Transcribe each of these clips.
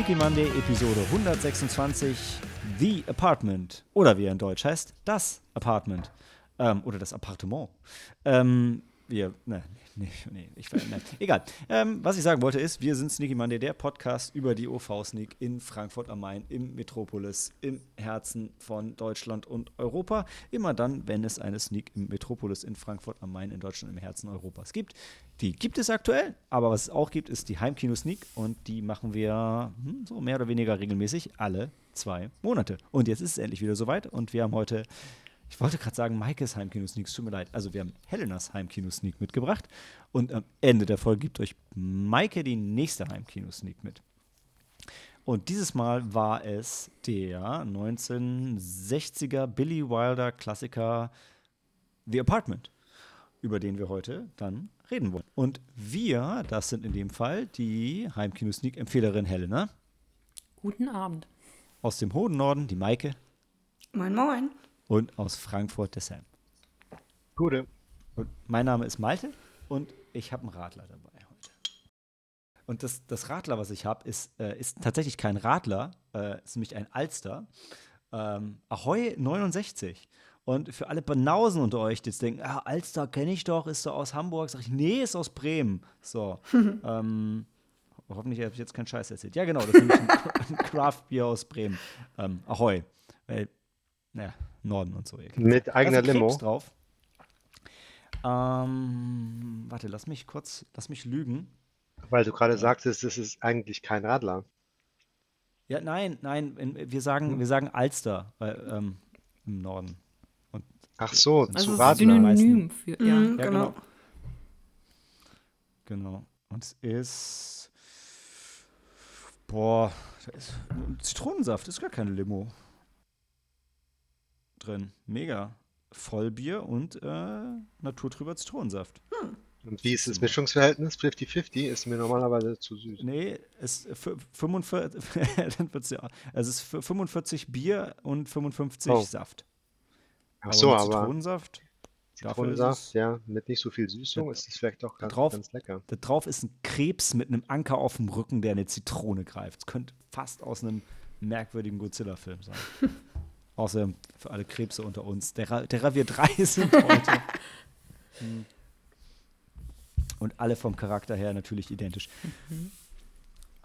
Sneaky Monday, Episode 126, The Apartment. Oder wie er in Deutsch heißt, das Apartment. Ähm, oder das Appartement. Ähm, wir, ne, nee, nee, ich ne, egal. Ähm, was ich sagen wollte ist, wir sind Sneaky Monday, der Podcast über die OV-Sneak in Frankfurt am Main, im Metropolis, im Herzen von Deutschland und Europa. Immer dann, wenn es eine Sneak im Metropolis in Frankfurt am Main in Deutschland im Herzen Europas gibt. Die gibt es aktuell, aber was es auch gibt, ist die Heimkino-Sneak und die machen wir hm, so mehr oder weniger regelmäßig alle zwei Monate. Und jetzt ist es endlich wieder soweit und wir haben heute ich wollte gerade sagen, Maikes Heimkino-Sneak, tut mir leid. Also wir haben Helenas Heimkino-Sneak mitgebracht und am Ende der Folge gibt euch Maike die nächste Heimkino-Sneak mit. Und dieses Mal war es der 1960er Billy Wilder Klassiker The Apartment, über den wir heute dann reden wollen. Und wir, das sind in dem Fall die Heimkino-Sneak-Empfehlerin Helena. Guten Abend. Aus dem hohen Norden die Maike. Moin, moin und aus Frankfurt der Sam. Gute. Und mein Name ist Malte und ich habe einen Radler dabei heute. Und das, das Radler, was ich habe, ist, äh, ist tatsächlich kein Radler, äh, ist nämlich ein Alster. Ähm, Ahoi 69. Und für alle Banausen unter euch, die jetzt denken, ah, Alster kenne ich doch, ist so aus Hamburg, sage ich, nee, ist aus Bremen. So. ähm, hoffentlich habe ich jetzt keinen Scheiß erzählt. Ja, genau, das ist nämlich ein, ein Craft Beer aus Bremen. Ähm, Ahoi. Weil, naja, Norden und so. Mit eigener Limo. Krebs drauf. Ähm, warte, lass mich kurz, lass mich lügen. Weil du gerade sagtest, es ist eigentlich kein Radler. Ja, nein, nein, wir sagen, hm. wir sagen Alster weil, ähm, im Norden. Und Ach so, also zu Radler. Synonym für, ja. Mhm, ja, genau. Genau. Und es ist, boah, da ist Zitronensaft, ist gar keine Limo drin. Mega. Vollbier und äh, naturtrüber Zitronensaft. Hm. Und wie ist das Mischungsverhältnis? 50-50 ist mir normalerweise zu süß. Nee, es, 45, dann wird's ja, es ist 45 Bier und 55 oh. Saft. Ach so, aber Zitronensaft. Zitronensaft, ja, mit nicht so viel Süßung da, ist es vielleicht doch ganz, drauf, ganz lecker. Da drauf ist ein Krebs mit einem Anker auf dem Rücken, der eine Zitrone greift. Es könnte fast aus einem merkwürdigen Godzilla-Film sein. Außer für alle Krebse unter uns. Der, der Ravier 3 sind heute. Hm. Und alle vom Charakter her natürlich identisch. Mhm.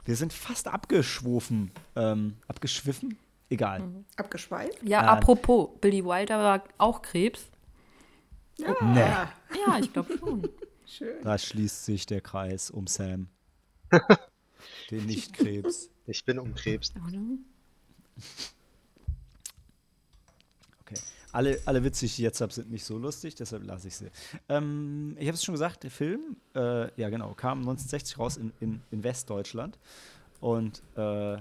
Wir sind fast abgeschwofen. Ähm, abgeschwiffen? Egal. Mhm. Abgeschweift? Ja, äh, apropos, Billy Wilder war auch Krebs. Ja, nee. ja ich glaube schon. Schön. Da schließt sich der Kreis um Sam. Den Nicht-Krebs. Ich bin um Krebs. Alle, alle Witze, die ich jetzt habe, sind nicht so lustig, deshalb lasse ich sie. Ähm, ich habe es schon gesagt, der Film, äh, ja genau, kam 1960 raus in, in, in Westdeutschland. Und äh,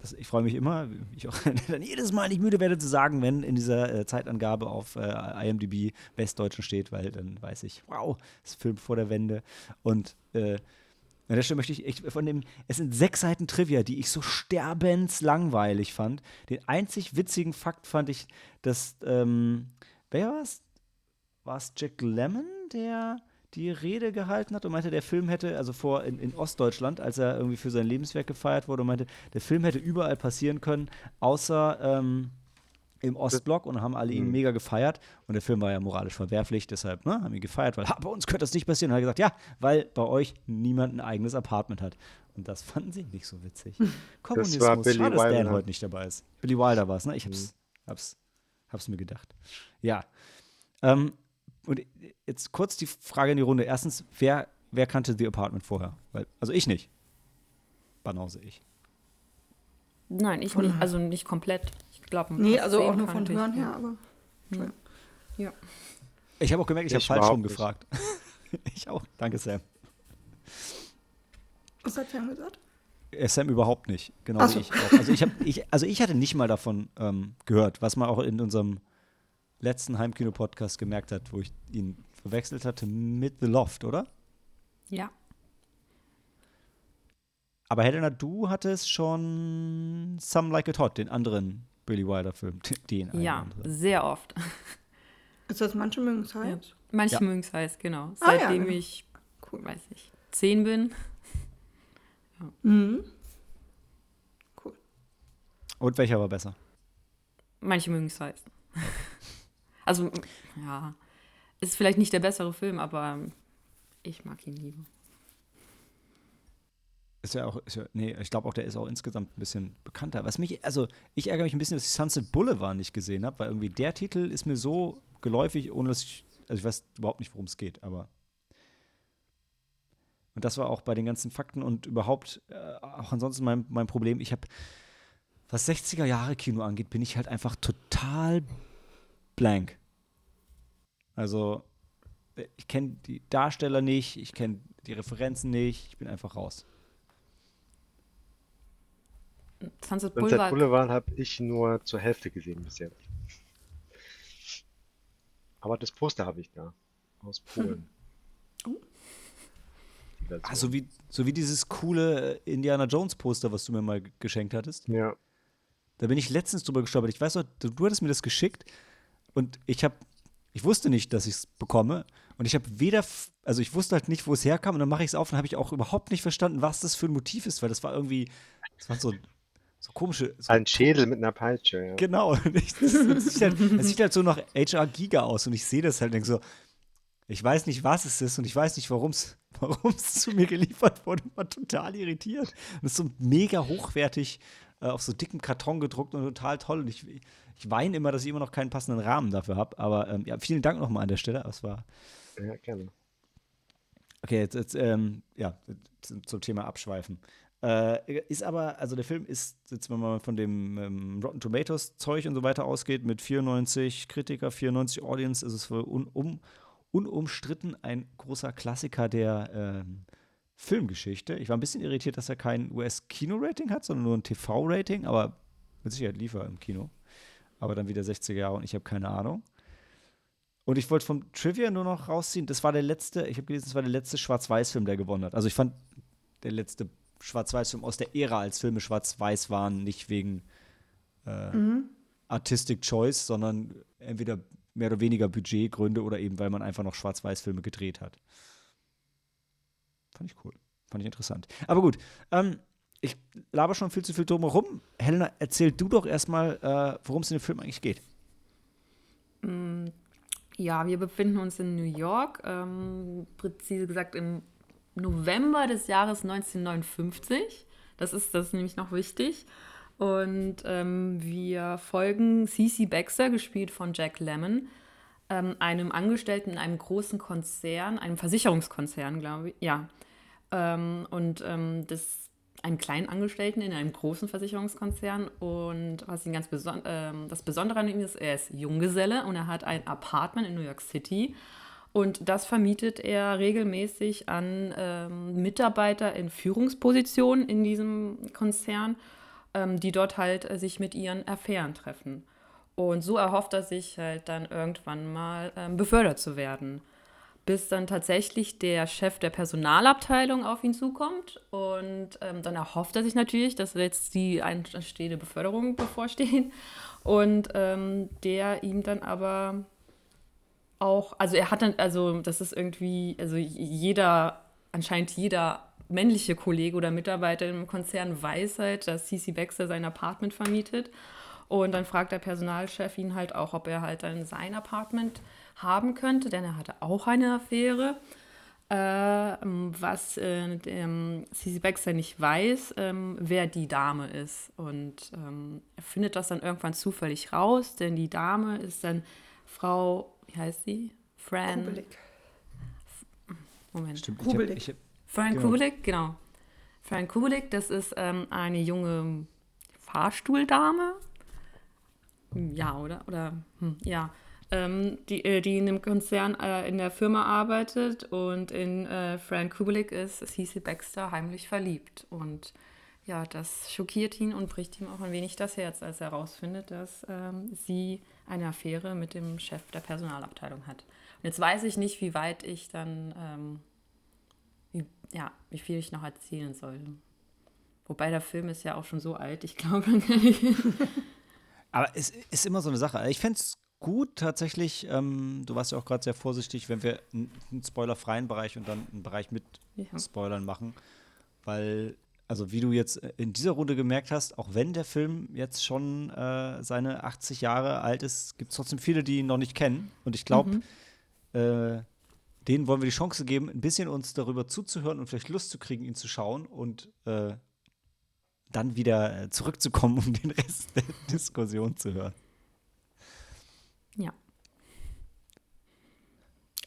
das, ich freue mich immer, ich auch dann jedes Mal nicht müde werde zu sagen, wenn in dieser äh, Zeitangabe auf äh, IMDb Westdeutschen steht, weil dann weiß ich, wow, das ist Film vor der Wende. Und äh, an der Stelle möchte ich, ich von dem, es sind sechs Seiten Trivia, die ich so sterbenslangweilig fand. Den einzig witzigen Fakt fand ich, dass, ähm, wer war es? War es Jack Lemmon, der die Rede gehalten hat und meinte, der Film hätte, also vor in, in, Ostdeutschland, als er irgendwie für sein Lebenswerk gefeiert wurde, und meinte, der Film hätte überall passieren können, außer ähm, im Ostblock und haben alle ihn mhm. mega gefeiert. Und der Film war ja moralisch verwerflich, deshalb ne, haben ihn gefeiert, weil bei uns könnte das nicht passieren. Und er hat gesagt, ja, weil bei euch niemand ein eigenes Apartment hat. Und das fanden sie nicht so witzig. Kommunismus. Das war Billy Schade, dass Dan heute nicht dabei ist. Billy Wilder war es, ne? Ich hab's, mhm. hab's, hab's mir gedacht. Ja. Ähm, und jetzt kurz die Frage in die Runde. Erstens, wer, wer kannte The Apartment vorher? Weil, also ich nicht. Banause ich. Nein, ich nicht, also nicht komplett glaube, Nee, also auch nur von Hören her, aber. Hm. Ja. Ich habe auch gemerkt, ich, ich habe falsch rum gefragt. ich auch. Danke, Sam. Was hat Sam gesagt? Äh, Sam überhaupt nicht, genau so. wie ich auch. Also ich, hab, ich, also ich hatte nicht mal davon ähm, gehört, was man auch in unserem letzten Heimkino-Podcast gemerkt hat, wo ich ihn verwechselt hatte mit The Loft, oder? Ja. Aber Helena, du hattest schon Some Like It Hot, den anderen Billy Wilder-Film, den einen. Ja, sehr oft. Ist das manche mögen es heiß? Ja. Manche ja. mögen es heiß, genau. Ah, Seitdem ja. ich, cool, weiß ich, zehn bin. Ja. Mhm. Cool. Und welcher war besser? Manche mögen es heiß. Also, ja, ist vielleicht nicht der bessere Film, aber ich mag ihn lieber. Ist ja auch, ist ja, nee, ich glaube auch, der ist auch insgesamt ein bisschen bekannter. Was mich, also ich ärgere mich ein bisschen, dass ich Sunset Boulevard nicht gesehen habe, weil irgendwie der Titel ist mir so geläufig, ohne dass ich, also ich weiß überhaupt nicht, worum es geht, aber. Und das war auch bei den ganzen Fakten und überhaupt äh, auch ansonsten mein, mein Problem. Ich habe, was 60er Jahre Kino angeht, bin ich halt einfach total blank. Also, ich kenne die Darsteller nicht, ich kenne die Referenzen nicht, ich bin einfach raus. Sunset Boulevard, Sunset Boulevard habe ich nur zur Hälfte gesehen bis jetzt. Aber das Poster habe ich da. Aus Polen. Hm. Oh. Ah, so, wie, so wie dieses coole Indiana Jones Poster, was du mir mal geschenkt hattest. Ja. Da bin ich letztens drüber gestolpert. Ich weiß noch, du, du hattest mir das geschickt und ich habe, ich wusste nicht, dass ich es bekomme. Und ich habe weder, also ich wusste halt nicht, wo es herkam. Und dann mache ich es auf und habe ich auch überhaupt nicht verstanden, was das für ein Motiv ist, weil das war irgendwie, das war so so komische. So ein Schädel mit einer Peitsche, ja. Genau. das, das, sieht halt, das, sieht halt, so nach HR Giga aus und ich sehe das halt und denke so, ich weiß nicht, was es ist und ich weiß nicht, warum es zu mir geliefert wurde. Ich war total irritiert. Und es ist so mega hochwertig äh, auf so dicken Karton gedruckt und total toll. Und ich, ich weine immer, dass ich immer noch keinen passenden Rahmen dafür habe. Aber ähm, ja, vielen Dank nochmal an der Stelle. Es war. Ja, gerne. Okay, jetzt, jetzt ähm, ja, zum Thema Abschweifen. Äh, ist aber, also der Film ist, jetzt wenn man von dem ähm, Rotten Tomatoes Zeug und so weiter ausgeht, mit 94 Kritiker, 94 Audience, ist es un, um, unumstritten ein großer Klassiker der ähm, Filmgeschichte. Ich war ein bisschen irritiert, dass er kein US-Kino-Rating hat, sondern nur ein TV-Rating, aber mit Sicherheit lief er im Kino. Aber dann wieder 60er Jahre und ich habe keine Ahnung. Und ich wollte vom Trivia nur noch rausziehen, das war der letzte, ich habe gelesen, das war der letzte Schwarz-Weiß-Film, der gewonnen hat. Also ich fand der letzte Schwarz-Weiß-Film aus der Ära, als Filme schwarz-weiß waren, nicht wegen äh, mhm. Artistic Choice, sondern entweder mehr oder weniger Budgetgründe oder eben, weil man einfach noch Schwarz-Weiß-Filme gedreht hat. Fand ich cool. Fand ich interessant. Aber gut, ähm, ich laber schon viel zu viel drum herum. Helena, erzähl du doch erstmal, äh, worum es in dem Film eigentlich geht. Mm, ja, wir befinden uns in New York, ähm, präzise gesagt im November des Jahres 1959. Das ist, das ist nämlich noch wichtig. Und ähm, wir folgen Cece Baxter, gespielt von Jack Lemmon, ähm, einem Angestellten in einem großen Konzern, einem Versicherungskonzern, glaube ich. Ja. Ähm, und ähm, das, einem kleinen Angestellten in einem großen Versicherungskonzern. Und was ihn ganz beson ähm, das Besondere an ihm ist, er ist Junggeselle und er hat ein Apartment in New York City und das vermietet er regelmäßig an ähm, Mitarbeiter in Führungspositionen in diesem Konzern, ähm, die dort halt äh, sich mit ihren Affären treffen. Und so erhofft er sich halt dann irgendwann mal ähm, befördert zu werden. Bis dann tatsächlich der Chef der Personalabteilung auf ihn zukommt. Und ähm, dann erhofft er sich natürlich, dass jetzt die einstehende Beförderung bevorsteht. Und ähm, der ihm dann aber auch, also er hat dann, also das ist irgendwie, also jeder, anscheinend jeder männliche Kollege oder Mitarbeiter im Konzern weiß halt, dass CC Baxter sein Apartment vermietet. Und dann fragt der Personalchef ihn halt auch, ob er halt dann sein Apartment haben könnte, denn er hatte auch eine Affäre. Äh, was äh, ähm, CC Baxter nicht weiß, ähm, wer die Dame ist. Und ähm, er findet das dann irgendwann zufällig raus, denn die Dame ist dann Frau wie heißt sie? Fran. Kubelik. Moment. Stimmt, Kubelik. Ich hab, ich hab, Fran genau. Kubelik, genau. Fran Kubelik, das ist ähm, eine junge Fahrstuhldame. Ja, oder? Oder, hm, ja. Ähm, die, äh, die in dem Konzern äh, in der Firma arbeitet und in äh, Fran Kubelik ist Cece Baxter heimlich verliebt. Und ja, das schockiert ihn und bricht ihm auch ein wenig das Herz, als er herausfindet, dass ähm, sie eine Affäre mit dem Chef der Personalabteilung hat. Und jetzt weiß ich nicht, wie weit ich dann, ähm, wie, ja, wie viel ich noch erzählen soll. Wobei der Film ist ja auch schon so alt, ich glaube. Aber es ist immer so eine Sache. Ich fände es gut tatsächlich, ähm, du warst ja auch gerade sehr vorsichtig, wenn wir einen spoilerfreien Bereich und dann einen Bereich mit ja. Spoilern machen, weil also wie du jetzt in dieser Runde gemerkt hast, auch wenn der Film jetzt schon äh, seine 80 Jahre alt ist, gibt es trotzdem viele, die ihn noch nicht kennen. Und ich glaube, mhm. äh, denen wollen wir die Chance geben, ein bisschen uns darüber zuzuhören und vielleicht Lust zu kriegen, ihn zu schauen und äh, dann wieder äh, zurückzukommen, um den Rest der Diskussion zu hören. Ja.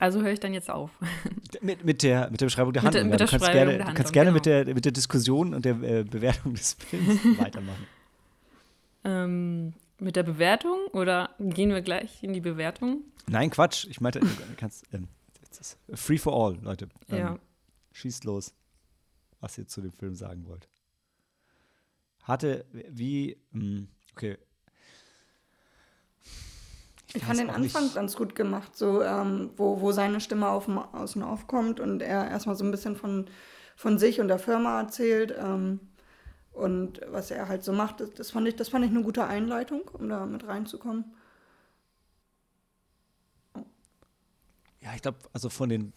Also höre ich dann jetzt auf. Mit, mit, der, mit der Beschreibung der Handlung. Mit, der, mit der du kannst gerne, Handlung, kannst gerne genau. mit, der, mit der Diskussion und der äh, Bewertung des Films weitermachen. Ähm, mit der Bewertung oder gehen wir gleich in die Bewertung? Nein, Quatsch. Ich meinte, du kannst. Ähm, free for all, Leute. Ähm, ja. Schießt los, was ihr zu dem Film sagen wollt. Hatte, wie, mh, hm, okay, ich fand den Anfang nicht. ganz gut gemacht, so ähm, wo, wo seine Stimme auf, außen aufkommt und er erstmal so ein bisschen von, von sich und der Firma erzählt ähm, und was er halt so macht. Das, das, fand ich, das fand ich eine gute Einleitung, um da mit reinzukommen. Ja, ich glaube, also von den,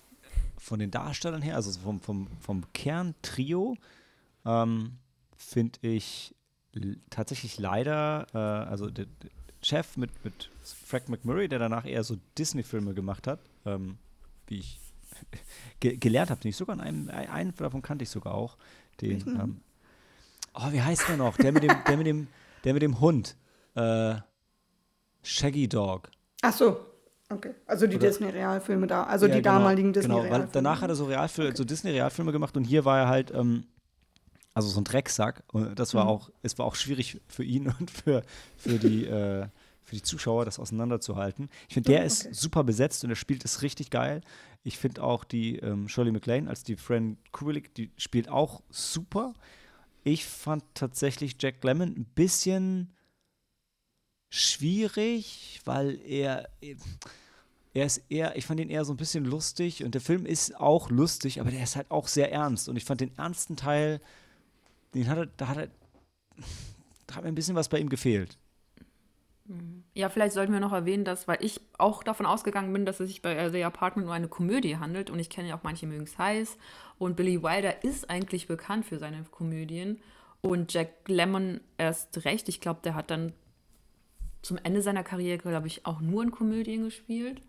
von den Darstellern her, also vom, vom, vom Kerntrio, ähm, finde ich tatsächlich leider, äh, also der, Chef mit, mit Frank McMurray, der danach eher so Disney-Filme gemacht hat, ähm, wie ich ge gelernt habe, nicht sogar einen, einen davon kannte ich sogar auch. Den, ähm, oh, wie heißt der noch? Der mit dem, der mit dem, der mit dem Hund. Äh, Shaggy Dog. Ach so. Okay, also die Disney-Realfilme da, also ja, die genau, damaligen Disney-Realfilme. Genau, weil danach hat er so, Realfil okay. so Disney-Realfilme gemacht und hier war er halt, ähm, also so ein Drecksack. Und das war mhm. auch, es war auch schwierig für ihn und für, für die, äh, für die Zuschauer, das auseinanderzuhalten. Ich finde, der okay. ist super besetzt und er spielt es richtig geil. Ich finde auch die ähm, Shirley MacLaine als die Friend Kubelik, die spielt auch super. Ich fand tatsächlich Jack Lemmon ein bisschen schwierig, weil er er ist eher, ich fand ihn eher so ein bisschen lustig und der Film ist auch lustig, aber der ist halt auch sehr ernst und ich fand den ernsten Teil den hat er, da hat er, da hat mir ein bisschen was bei ihm gefehlt. Ja, vielleicht sollten wir noch erwähnen, dass, weil ich auch davon ausgegangen bin, dass es sich bei The Apartment um eine Komödie handelt und ich kenne ja auch manche mögen es heiß und Billy Wilder ist eigentlich bekannt für seine Komödien und Jack Lemmon erst recht. Ich glaube, der hat dann zum Ende seiner Karriere, glaube ich, auch nur in Komödien gespielt,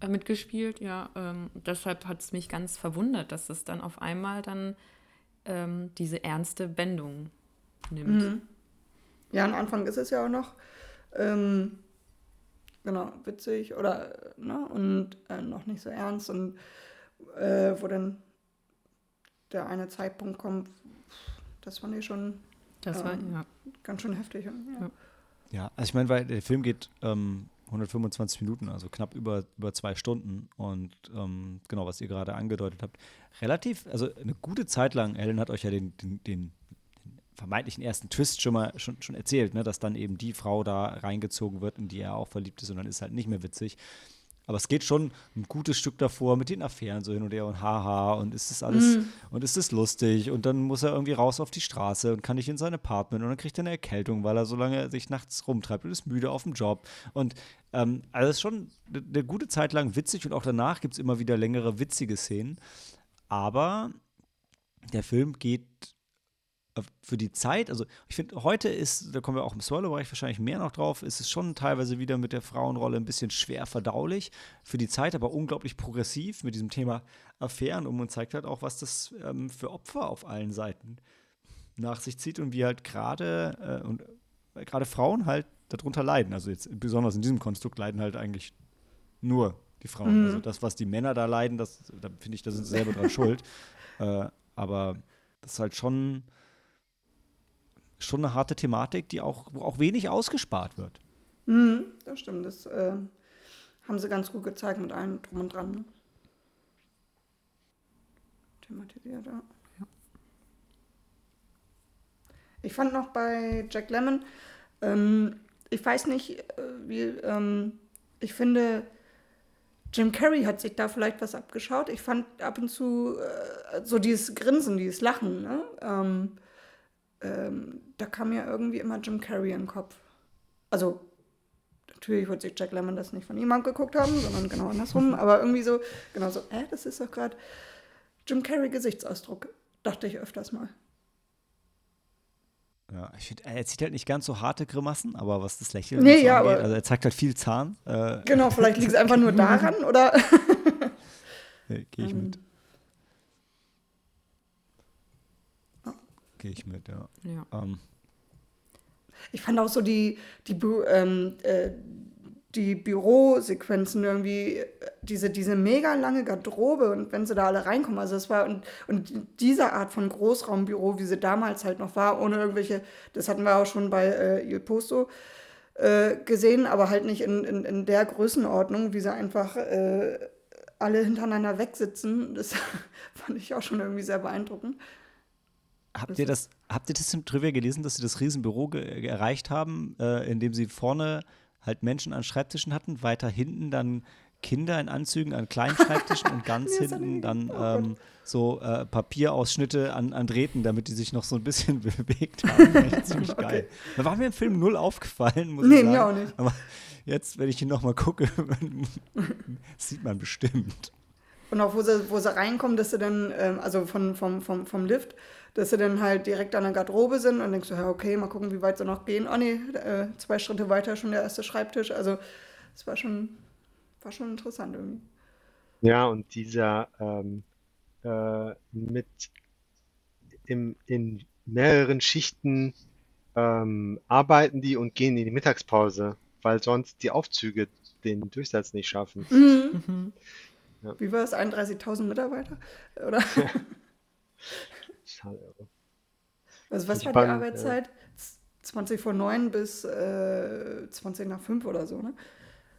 äh, mitgespielt. Ja, ähm, deshalb hat es mich ganz verwundert, dass es dann auf einmal dann ähm, diese ernste Wendung nimmt. Mhm. Ja, am Anfang ist es ja auch noch ähm, genau witzig oder ne, und äh, noch nicht so ernst und äh, wo dann der eine Zeitpunkt kommt, das fand ich schon das war, ähm, ja. ganz schön heftig. Ja, ja also ich meine, weil der Film geht ähm, 125 Minuten, also knapp über, über zwei Stunden. Und ähm, genau, was ihr gerade angedeutet habt, relativ, also eine gute Zeit lang, Ellen hat euch ja den, den, den vermeintlichen ersten Twist schon mal schon, schon erzählt, ne, dass dann eben die Frau da reingezogen wird, in die er auch verliebt ist und dann ist halt nicht mehr witzig. Aber es geht schon ein gutes Stück davor mit den Affären so hin und her und haha und ist das alles mhm. und ist es lustig und dann muss er irgendwie raus auf die Straße und kann nicht in sein Apartment und dann kriegt er eine Erkältung, weil er so lange sich nachts rumtreibt und ist müde auf dem Job und ähm, also ist schon eine gute Zeit lang witzig und auch danach gibt es immer wieder längere witzige Szenen, aber der Film geht für die Zeit, also ich finde, heute ist, da kommen wir auch im Spoiler-Bereich wahrscheinlich mehr noch drauf, ist es schon teilweise wieder mit der Frauenrolle ein bisschen schwer verdaulich. Für die Zeit aber unglaublich progressiv mit diesem Thema Affären um und zeigt halt auch, was das ähm, für Opfer auf allen Seiten nach sich zieht und wie halt gerade äh, und äh, gerade Frauen halt darunter leiden. Also jetzt besonders in diesem Konstrukt leiden halt eigentlich nur die Frauen. Mhm. Also das, was die Männer da leiden, das, da finde ich, da sind sie selber dran schuld. Äh, aber das ist halt schon schon eine harte Thematik, die auch, wo auch wenig ausgespart wird. Mhm, das stimmt. Das äh, haben sie ganz gut gezeigt mit allem drum und dran. Ne? Thematisiert, ja. ja. Ich fand noch bei Jack Lemmon, ähm, ich weiß nicht, äh, wie, ähm, ich finde, Jim Carrey hat sich da vielleicht was abgeschaut. Ich fand ab und zu äh, so dieses Grinsen, dieses Lachen, ne? Ähm, ähm, da kam mir irgendwie immer Jim Carrey in den Kopf. Also, natürlich wird sich Jack Lemmon das nicht von jemandem geguckt haben, sondern genau andersrum, aber irgendwie so, genau so, äh, das ist doch gerade Jim Carrey Gesichtsausdruck, dachte ich öfters mal. Ja, ich finde, er zieht halt nicht ganz so harte Grimassen, aber was das Lächeln nee, ja, angeht, also er zeigt halt viel Zahn. Äh, genau, vielleicht liegt es einfach nur daran, oder? Gehe ich mit. Gehe ich mit, ja. Ja. Ähm, Ich fand auch so die, die, Bü ähm, äh, die Bürosequenzen irgendwie, äh, diese, diese mega lange Garderobe und wenn sie da alle reinkommen, also es war, und, und diese Art von Großraumbüro, wie sie damals halt noch war, ohne irgendwelche, das hatten wir auch schon bei äh, Il Posto äh, gesehen, aber halt nicht in, in, in der Größenordnung, wie sie einfach äh, alle hintereinander wegsitzen. Das fand ich auch schon irgendwie sehr beeindruckend. Habt, ihr das, habt ihr das im Trivia gelesen, dass sie das Riesenbüro ge erreicht haben, äh, indem sie vorne halt Menschen an Schreibtischen hatten, weiter hinten dann Kinder in Anzügen an kleinen Schreibtischen und ganz hinten dann ähm, so äh, Papierausschnitte an, an Drähten, damit die sich noch so ein bisschen bewegt haben. Echt ziemlich geil. Da war mir im Film null aufgefallen, muss Nee, ich sagen. mir auch nicht. Aber jetzt, wenn ich ihn noch mal gucke, sieht man bestimmt. Und auch wo sie, wo sie reinkommen, dass sie dann, ähm, also von, vom, vom, vom Lift, dass sie dann halt direkt an der Garderobe sind und denkst du, ja, okay, mal gucken, wie weit sie noch gehen. Oh nee, äh, zwei Schritte weiter schon der erste Schreibtisch. Also es war schon, war schon interessant irgendwie. Ja, und dieser ähm, äh, mit im, in mehreren Schichten ähm, arbeiten die und gehen in die Mittagspause, weil sonst die Aufzüge den Durchsatz nicht schaffen. Mhm. Wie war es? 31.000 Mitarbeiter? Oder? Total irre. Also was Ich war fand, die äh, Arbeitszeit? 20 vor 9 bis äh, 20 nach 5 oder so, ne?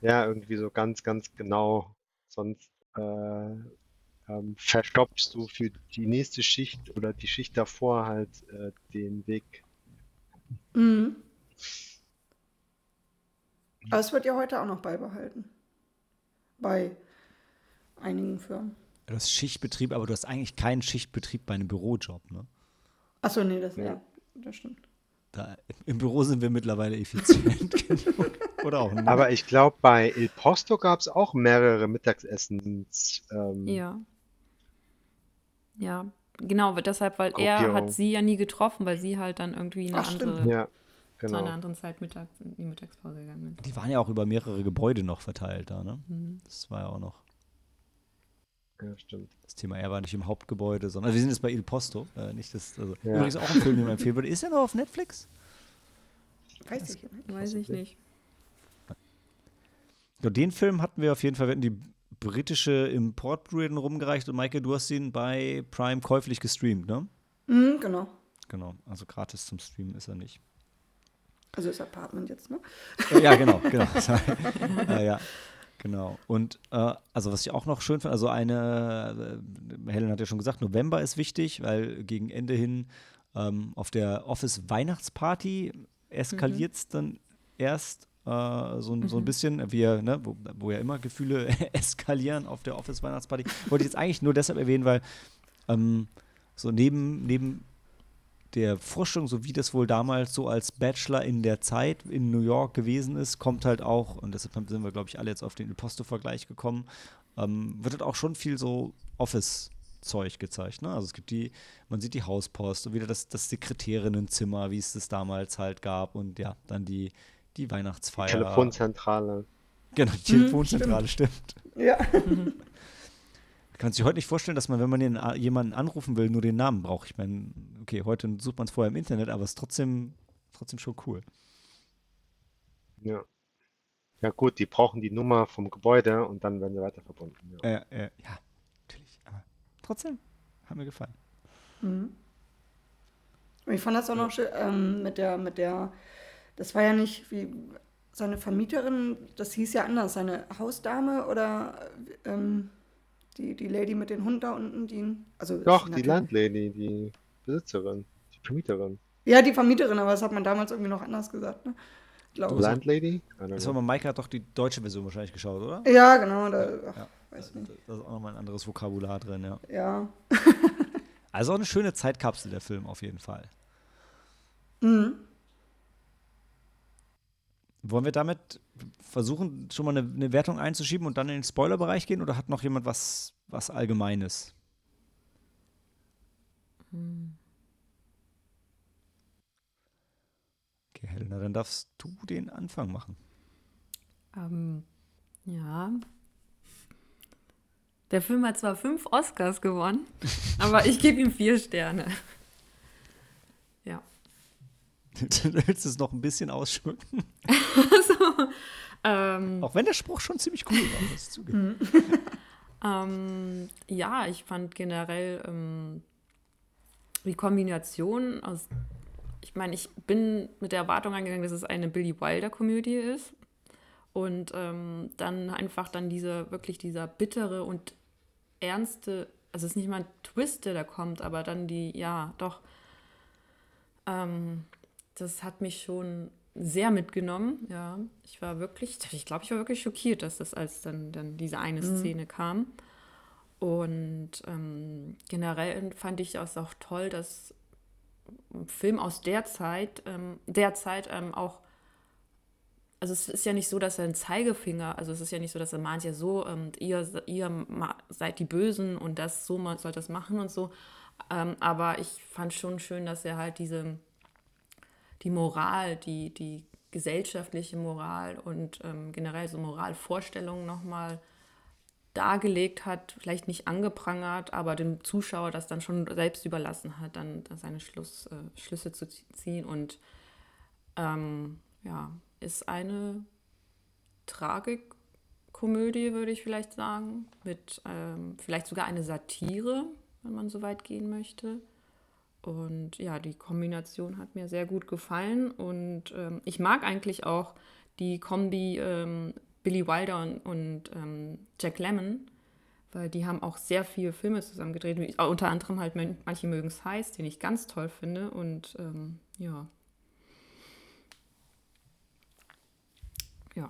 Ja, irgendwie so ganz, ganz genau. Sonst äh, ähm, verstoppst du für die nächste Schicht oder die Schicht davor halt äh, den Weg. Mhm. Aber es wird ja heute auch noch beibehalten. Bei einigen Firmen. Du hast Schichtbetrieb, aber du hast eigentlich keinen Schichtbetrieb bei einem Bürojob, ne? Achso, nee, das, Ja. ja, das stimmt. Da, Im Büro sind wir mittlerweile effizient genug. Oder auch nicht. Aber ich glaube, bei Il Posto gab es auch mehrere Mittagessens. Ähm, Ja. Ja, genau, deshalb, weil er Gruppierung. hat sie ja nie getroffen, weil sie halt dann irgendwie eine Ach, andere, ja, zu genau. einer anderen Zeit mittags in die Mittagspause gegangen sind. Die waren ja auch über mehrere Gebäude noch verteilt da, ne? Das war ja auch noch Ja, stimmt. das Thema. Er war nicht im Hauptgebäude, sondern wir sind jetzt bei Il Posto. Äh, nicht das, also, Ja. Übrigens auch ein Film, den man empfehlen würde. Ist er noch auf Netflix? Weiß ich nicht. Weiß ich nicht. Ja, den Film hatten wir auf jeden Fall, wir hatten die britische Import-Blu-ray rumgereicht und Maike, du hast ihn bei Prime käuflich gestreamt, ne? Mhm, genau. Genau, also gratis zum Streamen ist er nicht. Also das Apartment jetzt, ne? Ja, genau, genau. Sorry. äh, ja, genau. Und äh, also was ich auch noch schön finde, also eine, äh, Helen hat ja schon gesagt, November ist wichtig, weil gegen Ende hin ähm, auf der Office Weihnachtsparty eskaliert es dann erst äh, so, ein- so ein bisschen, wir, ne, wo, wo ja immer Gefühle eskalieren auf der Office Weihnachtsparty. Wollte ich jetzt eigentlich nur deshalb erwähnen, weil ähm, so neben, neben der Forschung, so wie das wohl damals so als Bachelor in der Zeit in New York gewesen ist, kommt halt auch, und deshalb sind wir, glaube ich, alle jetzt auf den Imposter-Vergleich gekommen, ähm, wird halt auch schon viel so Office-Zeug gezeigt. Ne? Also es gibt die, man sieht die Hauspost und wieder das, das Sekretärinnenzimmer, wie es das damals halt gab und ja, dann die, die Weihnachtsfeier. Telefonzentrale. Genau, die Telefonzentrale, stimmt. Ja. Kann man sich heute nicht vorstellen, dass man, wenn man den, a- jemanden anrufen will, nur den Namen braucht. Ich meine, okay, heute sucht man es vorher im Internet, aber es ist trotzdem, trotzdem schon cool. Ja. Ja, gut, die brauchen die Nummer vom Gebäude und dann werden sie weiter verbunden. Ja. Äh, äh, ja, natürlich. Aber trotzdem, hat mir gefallen. Und ich fand das auch noch schön ähm, mit der, mit der, das war ja nicht wie seine Vermieterin, das hieß ja anders, seine Hausdame oder ähm, die, die Lady mit den Hund da unten, die, also Doch, die Landlady, die Besitzerin, die Vermieterin. Ja, die Vermieterin, aber das hat man damals irgendwie noch anders gesagt, ne? Glaube. Landlady? Das war mal, Maike hat doch die deutsche Version wahrscheinlich geschaut, oder? Ja, genau, da, ach, Ja. weiß nicht. Da ist auch nochmal ein anderes Vokabular drin, ja. Ja. Also auch eine schöne Zeitkapsel, der Film, auf jeden Fall. Mhm. Wollen wir damit versuchen, schon mal eine, eine Wertung einzuschieben und dann in den Spoilerbereich gehen oder hat noch jemand was, was Allgemeines? Okay, Helena, dann darfst du den Anfang machen. Ähm, ja. Der Film hat zwar fünf Oscars gewonnen, aber ich gebe ihm vier Sterne. Du willst es noch ein bisschen ausschmücken? also, ähm, Auch wenn der Spruch schon ziemlich cool war, muss ich zugeben. Ähm, ja, ich fand generell ähm, die Kombination aus. Ich meine, ich bin mit der Erwartung angegangen, dass es eine Billy Wilder-Komödie ist. Und ähm, dann einfach dann diese, wirklich dieser bittere und ernste, also es ist nicht mal ein Twist, der da kommt, aber dann die, ja, doch, ähm, das hat mich schon sehr mitgenommen, ja. Ich war wirklich, ich glaube, ich war wirklich schockiert, dass das als dann, dann diese eine Szene kam. Und ähm, generell fand ich es auch toll, dass ein Film aus der Zeit, ähm, der Zeit ähm, auch, also es ist ja nicht so, dass er einen Zeigefinger, also es ist ja nicht so, dass er mahnt ja so, ähm, ihr, ihr seid die Bösen und das so, man soll das machen und so. Ähm, aber ich fand schon schön, dass er halt diese, die Moral, die, die gesellschaftliche Moral und ähm, generell so Moralvorstellungen nochmal dargelegt hat, vielleicht nicht angeprangert, aber dem Zuschauer das dann schon selbst überlassen hat, dann seine Schluss, äh, Schlüsse zu ziehen. Und ähm, ja, ist eine Tragikkomödie, würde ich vielleicht sagen, mit ähm, vielleicht sogar eine Satire, wenn man so weit gehen möchte. Und ja, die Kombination hat mir sehr gut gefallen und ähm, ich mag eigentlich auch die Kombi ähm, Billy Wilder und, und ähm, Jack Lemmon, weil die haben auch sehr viele Filme zusammen gedreht. Äh, Unter anderem halt Man- Manche mögen es heiß, den ich ganz toll finde. Und ähm, ja. Ja.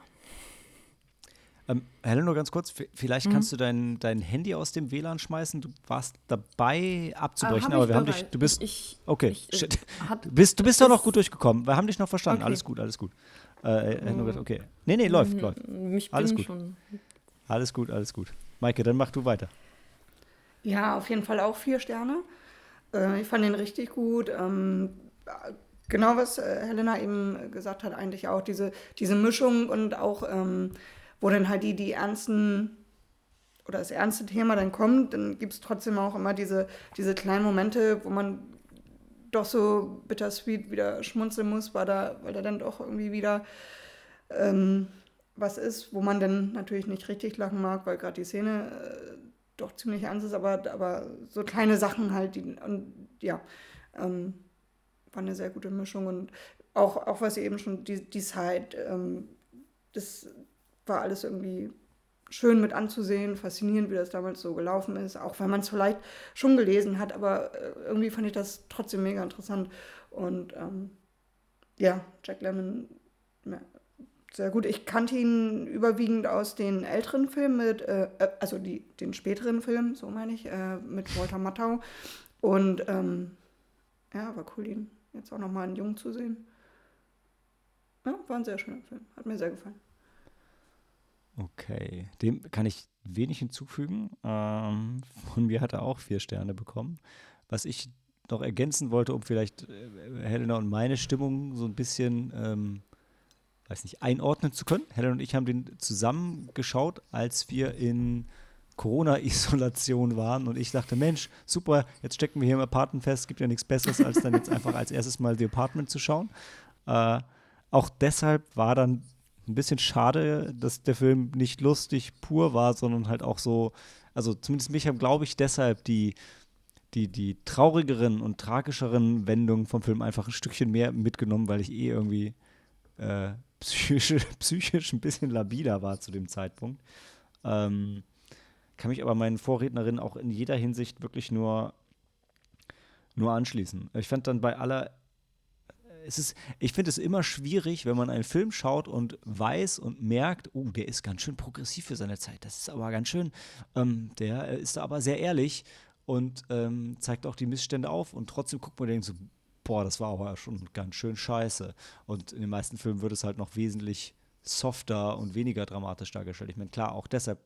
Ähm, Helena, nur ganz kurz, vielleicht Mhm. kannst du dein, dein Handy aus dem WLAN schmeißen. Du warst dabei abzubrechen, Ah, hab aber ich wir haben bereit. dich, du bist, Ich, okay, ich, äh, shit. hat, Du bist, du bist doch noch gut durchgekommen. Wir haben dich noch verstanden. Okay. Alles gut, alles gut. Äh, äh, nur gesagt, okay. Nee, nee, läuft, Mhm, läuft. Mich Alles bin gut. schon. Alles gut, alles gut. Maike, dann mach du weiter. Ja, auf jeden Fall auch vier Sterne. Äh, ich fand den richtig gut. Ähm, genau, was äh, Helena eben gesagt hat, eigentlich auch diese, diese Mischung und auch, ähm, wo dann halt die, die ernsten oder das ernste Thema dann kommt, dann gibt es trotzdem auch immer diese, diese kleinen Momente, wo man doch so bittersweet wieder schmunzeln muss, weil da, weil da dann doch irgendwie wieder ähm, was ist, wo man dann natürlich nicht richtig lachen mag, weil gerade die Szene äh, doch ziemlich ernst ist, aber, aber so kleine Sachen halt, die, und ja, ähm, war eine sehr gute Mischung und auch, auch was eben schon, die, die Zeit, ähm, das war alles irgendwie schön mit anzusehen, faszinierend, wie das damals so gelaufen ist, auch wenn man es vielleicht schon gelesen hat, aber äh, irgendwie fand ich das trotzdem mega interessant und ähm, ja, Jack Lemmon, ja, sehr gut. Ich kannte ihn überwiegend aus den älteren Filmen mit, äh, äh, also die, den späteren Filmen, so meine ich, äh, mit Walter Matthau. Und ähm, ja, war cool, ihn jetzt auch nochmal in Jung zu sehen. Ja, war ein sehr schöner Film. Hat mir sehr gefallen. Okay, dem kann ich wenig hinzufügen. Ähm, von mir hat er auch vier Sterne bekommen. Was ich noch ergänzen wollte, um vielleicht äh, Helena und meine Stimmung so ein bisschen, ähm, weiß nicht, einordnen zu können. Helena und ich haben den zusammen geschaut, als wir in Corona-Isolation waren und ich dachte, Mensch, super, jetzt stecken wir hier im Apartment fest, gibt ja nichts Besseres, als dann jetzt einfach als erstes mal The Apartment zu schauen. Äh, auch deshalb war dann ein bisschen schade, dass der Film nicht lustig pur war, sondern halt auch so, also zumindest mich haben, glaube ich, deshalb die, die, die traurigeren und tragischeren Wendungen vom Film einfach ein Stückchen mehr mitgenommen, weil ich eh irgendwie äh, psychisch, psychisch ein bisschen labiler war zu dem Zeitpunkt. Ähm, kann mich aber meinen Vorrednerinnen auch in jeder Hinsicht wirklich nur, nur anschließen. Ich fand dann bei aller es ist, ich finde es immer schwierig, wenn man einen Film schaut und weiß und merkt, oh, der ist ganz schön progressiv für seine Zeit. Das ist aber ganz schön, ähm, der ist da aber sehr ehrlich und ähm, zeigt auch die Missstände auf und trotzdem guckt man denkt so, boah, das war aber schon ganz schön scheiße. Und in den meisten Filmen wird es halt noch wesentlich softer und weniger dramatisch dargestellt. Ich meine, klar, auch deshalb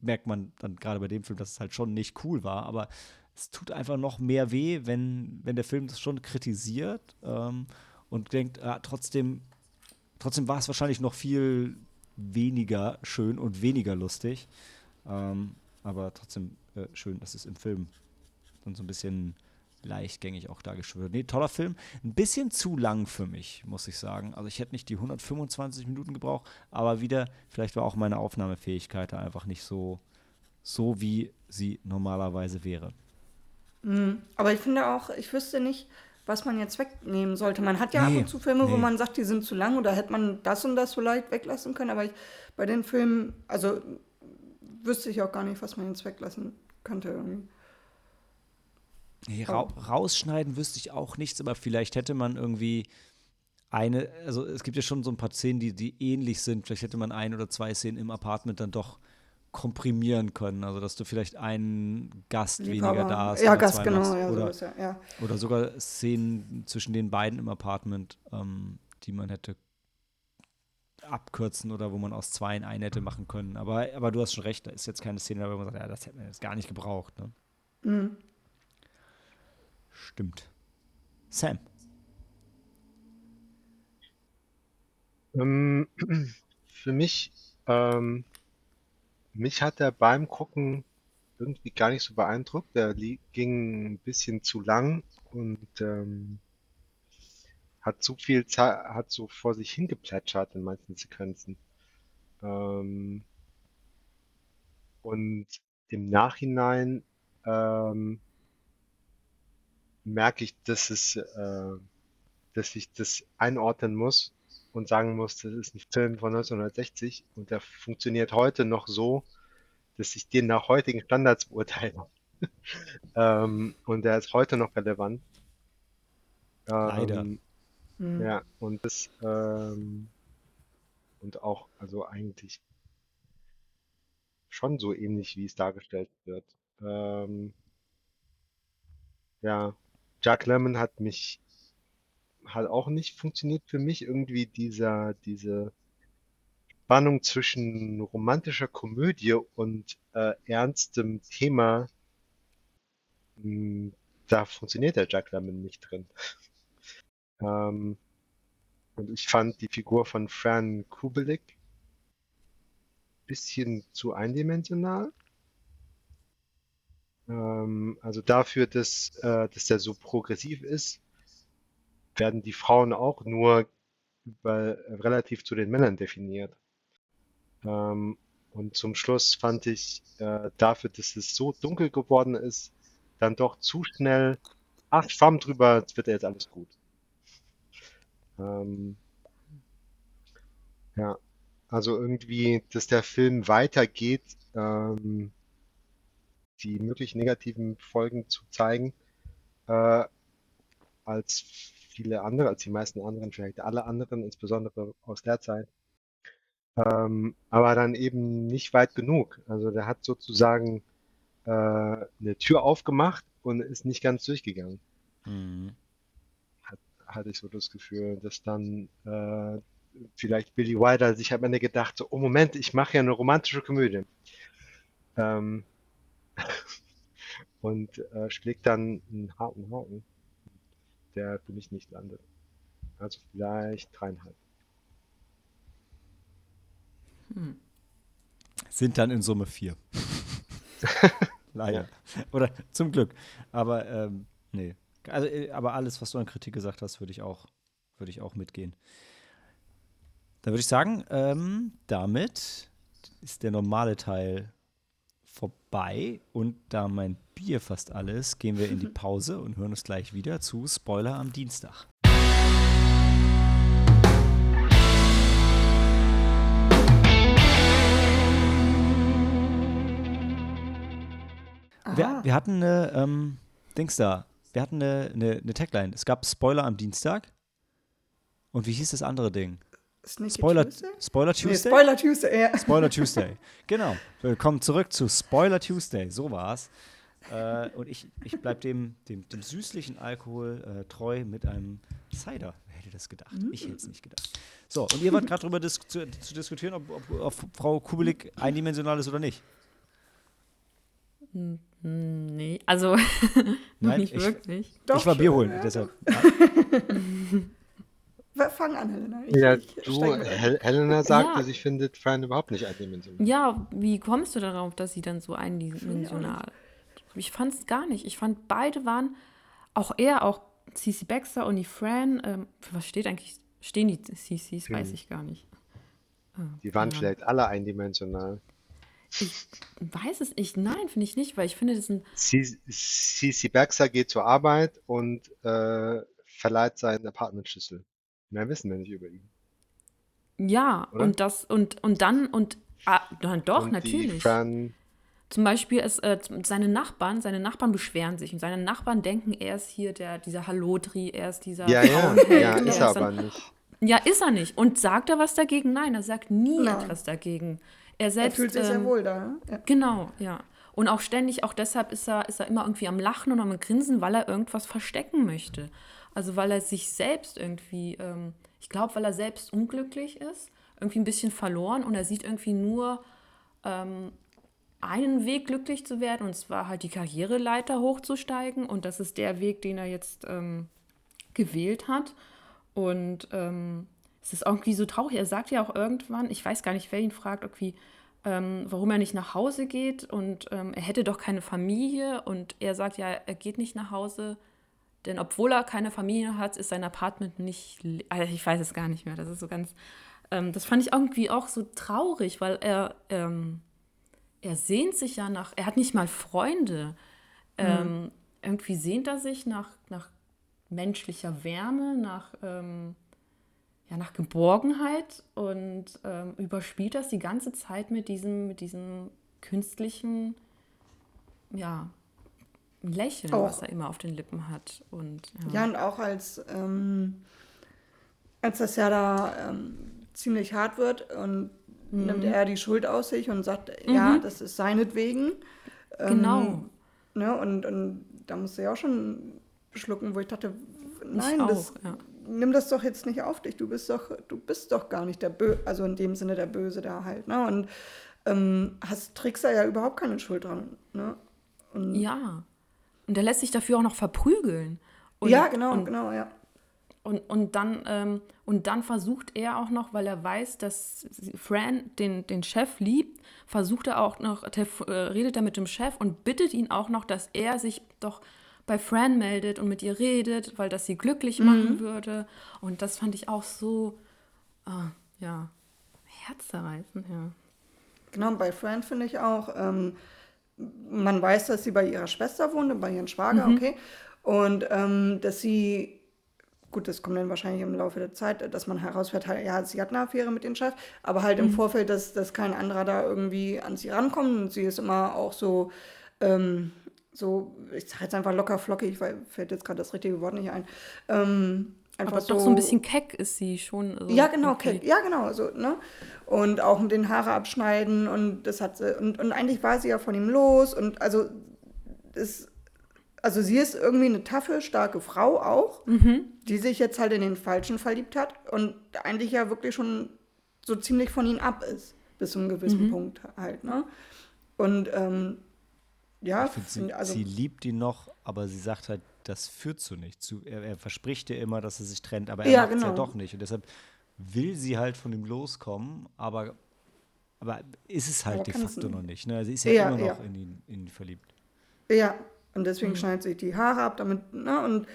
merkt man dann gerade bei dem Film, dass es halt schon nicht cool war, aber es tut einfach noch mehr weh, wenn, wenn der Film das schon kritisiert ähm, und denkt, ah, trotzdem, trotzdem war es wahrscheinlich noch viel weniger schön und weniger lustig. Ähm, aber trotzdem äh, schön, dass es im Film dann so ein bisschen leichtgängig auch dargestellt wird. Nee, toller Film. Ein bisschen zu lang für mich, muss ich sagen. Also ich hätte nicht die 125 Minuten gebraucht, aber wieder, vielleicht war auch meine Aufnahmefähigkeit da einfach nicht so, so wie sie normalerweise wäre. Mhm. Aber ich finde auch, ich wüsste nicht, was man jetzt wegnehmen sollte. Man hat ja Nee, ab und zu Filme, wo nee. man sagt, die sind zu lang oder hätte man das und das vielleicht weglassen können. Aber ich, bei den Filmen, also wüsste ich auch gar nicht, was man jetzt weglassen könnte. Irgendwie. Nee, ra rausschneiden wüsste ich auch nichts, aber vielleicht hätte man irgendwie eine, also es gibt ja schon so ein paar Szenen, die, die ähnlich sind. Vielleicht hätte man ein oder zwei Szenen im Apartment dann doch komprimieren können. Also dass du vielleicht einen Gast weniger Liebhaber. da hast. Ja, oder Gast, zwei genau. Ja, oder, sowas, ja, ja. oder sogar Szenen zwischen den beiden im Apartment, ähm, die man hätte abkürzen oder wo man aus zwei in einen hätte machen können. Aber, aber du hast schon recht, da ist jetzt keine Szene, dabei, wo man sagt, ja, das hätte man jetzt gar nicht gebraucht. Ne? Mhm. Stimmt. Sam. Ähm, für mich, ähm, mich hat er beim Gucken irgendwie gar nicht so beeindruckt. Der ging ein bisschen zu lang und ähm, hat zu viel Zeit, hat so vor sich hingeplätschert in manchen Sequenzen. Ähm, und im Nachhinein ähm, merke ich, dass es, äh, dass ich das einordnen muss und sagen muss, das ist ein Film von 1960 und der funktioniert heute noch so, dass ich den nach heutigen Standards beurteile. ähm, und der ist heute noch relevant. Leider. Ähm, Mhm. ja, und das, ähm, und auch, also eigentlich schon so ähnlich, wie es dargestellt wird. Ähm, ja, Jack Lemmon hat mich, hat auch nicht funktioniert für mich. Irgendwie dieser, diese Spannung zwischen romantischer Komödie und äh, ernstem Thema, mh, da funktioniert der Jack Lemmon nicht drin. Ähm, und ich fand die Figur von Fran Kubelik bisschen zu eindimensional. Ähm, also dafür, dass, äh, dass der so progressiv ist, werden die Frauen auch nur über, relativ zu den Männern definiert. Ähm, und zum Schluss fand ich äh, dafür, dass es so dunkel geworden ist, dann doch zu schnell, ach, Schwamm drüber, jetzt wird ja jetzt alles gut. Ähm, ja, also irgendwie, dass der Film weitergeht, ähm, die möglich negativen Folgen zu zeigen, äh, als viele andere, als die meisten anderen, vielleicht alle anderen, insbesondere aus der Zeit. Ähm, aber dann eben nicht weit genug. Also der hat sozusagen äh, eine Tür aufgemacht und ist nicht ganz durchgegangen. Mhm. hatte ich so das Gefühl, dass dann äh, vielleicht Billy Wilder sich am Ende gedacht, so, oh Moment, ich mache ja eine romantische Komödie. Ähm, und äh, schlägt dann einen harten Haken, der für mich nicht landet. Also vielleicht dreieinhalb. Sind dann in Summe vier. Leider. Oder zum Glück. Aber ähm, nee. Also, äh, aber alles, was du an Kritik gesagt hast, würde ich auch, würde ich auch mitgehen. Dann würde ich sagen, ähm, damit ist der normale Teil vorbei und da mein Bier fast alle ist, gehen wir in die Pause und hören uns gleich wieder zu Spoiler am Dienstag. Wir, wir hatten eine, ähm, Dings da, wir hatten eine, eine, eine Tagline. Es gab Spoiler am Dienstag. Und wie hieß das andere Ding? Sneaky Spoiler Tuesday? Spoiler Nee, Tuesday? Spoiler Tuesday, ja. Spoiler Tuesday. Genau. Willkommen zurück zu Spoiler Tuesday. So war's. Äh, und ich, ich bleibe dem, dem, dem süßlichen Alkohol äh, treu mit einem Cider. Wer hätte das gedacht? Ich hätte es nicht gedacht. So, und ihr wart gerade darüber dis zu, zu diskutieren, ob, ob, ob Frau Kubelik eindimensional ist oder nicht. Nee, also Nein, nicht ich- wirklich. Doch, ich war Bier holen, ja, deshalb. Ja. Fang an, Helena. Ich, Ja, ich du. Hel Helena sagt, Ja. dass ich finde Fran überhaupt nicht eindimensional. Ja, wie kommst du darauf, dass sie dann so eindimensional? Ich fand es gar nicht. Ich fand, beide waren, auch er, auch Cici Baxter und die Fran, ähm, für was steht eigentlich, stehen die Cicis, weiß Hm. ich gar nicht. Die waren Ja. vielleicht alle eindimensional. Ich weiß es nicht, nein, finde ich nicht, weil ich finde, das sind, Cici Baxter geht zur Arbeit und äh, verleiht seinen Apartmentschlüssel. Mehr wissen wir nicht über ihn. ja, Oder? und das, und, und dann, und, ah, dann doch, und natürlich. Zum Beispiel ist, äh, seine Nachbarn, seine Nachbarn beschweren sich und seine Nachbarn denken, er ist hier der, dieser Hallotri, er ist dieser ja, ja, ja, er ist er dann- aber nicht. Ja, ist er nicht. Und sagt er was dagegen? Nein, er sagt nie Nein. etwas dagegen. Er Er selbst. fühlt sich sehr ähm, wohl da. Ja. Genau, ja. Und auch ständig, auch deshalb ist er, ist er immer irgendwie am Lachen und am Grinsen, weil er irgendwas verstecken möchte. Also weil er sich selbst irgendwie, ähm, ich glaube, weil er selbst unglücklich ist, irgendwie ein bisschen verloren und er sieht irgendwie nur ähm, einen Weg, glücklich zu werden, und zwar halt die Karriereleiter hochzusteigen. Und das ist der Weg, den er jetzt ähm, gewählt hat. Und ähm, es ist irgendwie so traurig. Er sagt ja auch irgendwann, ich weiß gar nicht, wer ihn fragt, irgendwie, ähm, warum er nicht nach Hause geht. Und ähm, er hätte doch keine Familie. Und er sagt ja, er geht nicht nach Hause. Denn obwohl er keine Familie hat, ist sein Apartment nicht. Also ich weiß es gar nicht mehr. Das ist so ganz. Ähm, das fand ich irgendwie auch so traurig, weil er. Ähm, er sehnt sich ja nach. Er hat nicht mal Freunde. Ähm, irgendwie sehnt er sich nach, nach menschlicher Wärme, nach, ähm, ja, nach Geborgenheit und ähm, überspielt das die ganze Zeit mit diesem, mit diesem künstlichen, ja, Lächeln, Auch. was er immer auf den Lippen hat. Und, Ja, und auch als, ähm, als das ja da ähm, ziemlich hart wird und Mhm. nimmt er die Schuld aus sich und sagt, ja, das ist seinetwegen. Genau. Ne, und, und da musste ich auch schon schlucken, wo ich dachte, nein, ich auch, das, ja. nimm das doch jetzt nicht auf dich. Du bist doch, du bist doch gar nicht der Böse, also in dem Sinne der Böse da halt. Ne? Und ähm, hast trägst da ja überhaupt keine Schuld dran. Ne? Und, Ja. Und er lässt sich dafür auch noch verprügeln. Und, ja, genau, und, genau, ja. Und, und, dann, ähm, und dann versucht er auch noch, weil er weiß, dass Fran den, den Chef liebt, versucht er auch noch, äh, redet er mit dem Chef und bittet ihn auch noch, dass er sich doch bei Fran meldet und mit ihr redet, weil das sie glücklich machen würde. Und das fand ich auch so, ah, ja, herzzerreißend, ja. Genau, bei Fran finde ich auch, ähm, man weiß, dass sie bei ihrer Schwester wohnt, und bei ihrem Schwager, okay. Und ähm, dass sie, gut, das kommt dann wahrscheinlich im Laufe der Zeit, dass man herausfährt, ja, sie hat eine Affäre mit dem Chef, aber halt im Vorfeld, dass, dass kein anderer da irgendwie an sie rankommt. Und sie ist immer auch so, ähm, so, ich sage jetzt einfach locker flockig, weil fällt jetzt gerade das richtige Wort nicht ein. Ähm, einfach Aber doch so ein bisschen keck ist sie schon. So ja, genau, okay. ja, genau, so, ne? Und auch mit den Haare abschneiden und das hat sie, und, und eigentlich war sie ja von ihm los und also ist, also sie ist irgendwie eine taffe, starke Frau auch, die sich jetzt halt in den Falschen verliebt hat und eigentlich ja wirklich schon so ziemlich von ihm ab ist, bis zu einem gewissen Punkt halt, ne? Und ähm, ja, Ich finde, sie, find- also, sie liebt ihn noch, aber sie sagt halt, das führt zu nichts. Zu, er, er verspricht ihr immer, dass er sich trennt, aber er Ja, macht es ja genau. doch nicht. Und deshalb will sie halt von ihm loskommen, aber, aber ist es halt Aber de facto noch nicht. Ne? Sie ist ja, Ja, immer noch ja. in, ihn, in ihn verliebt. ja, und deswegen schneidet sich die Haare ab, damit, ne? Und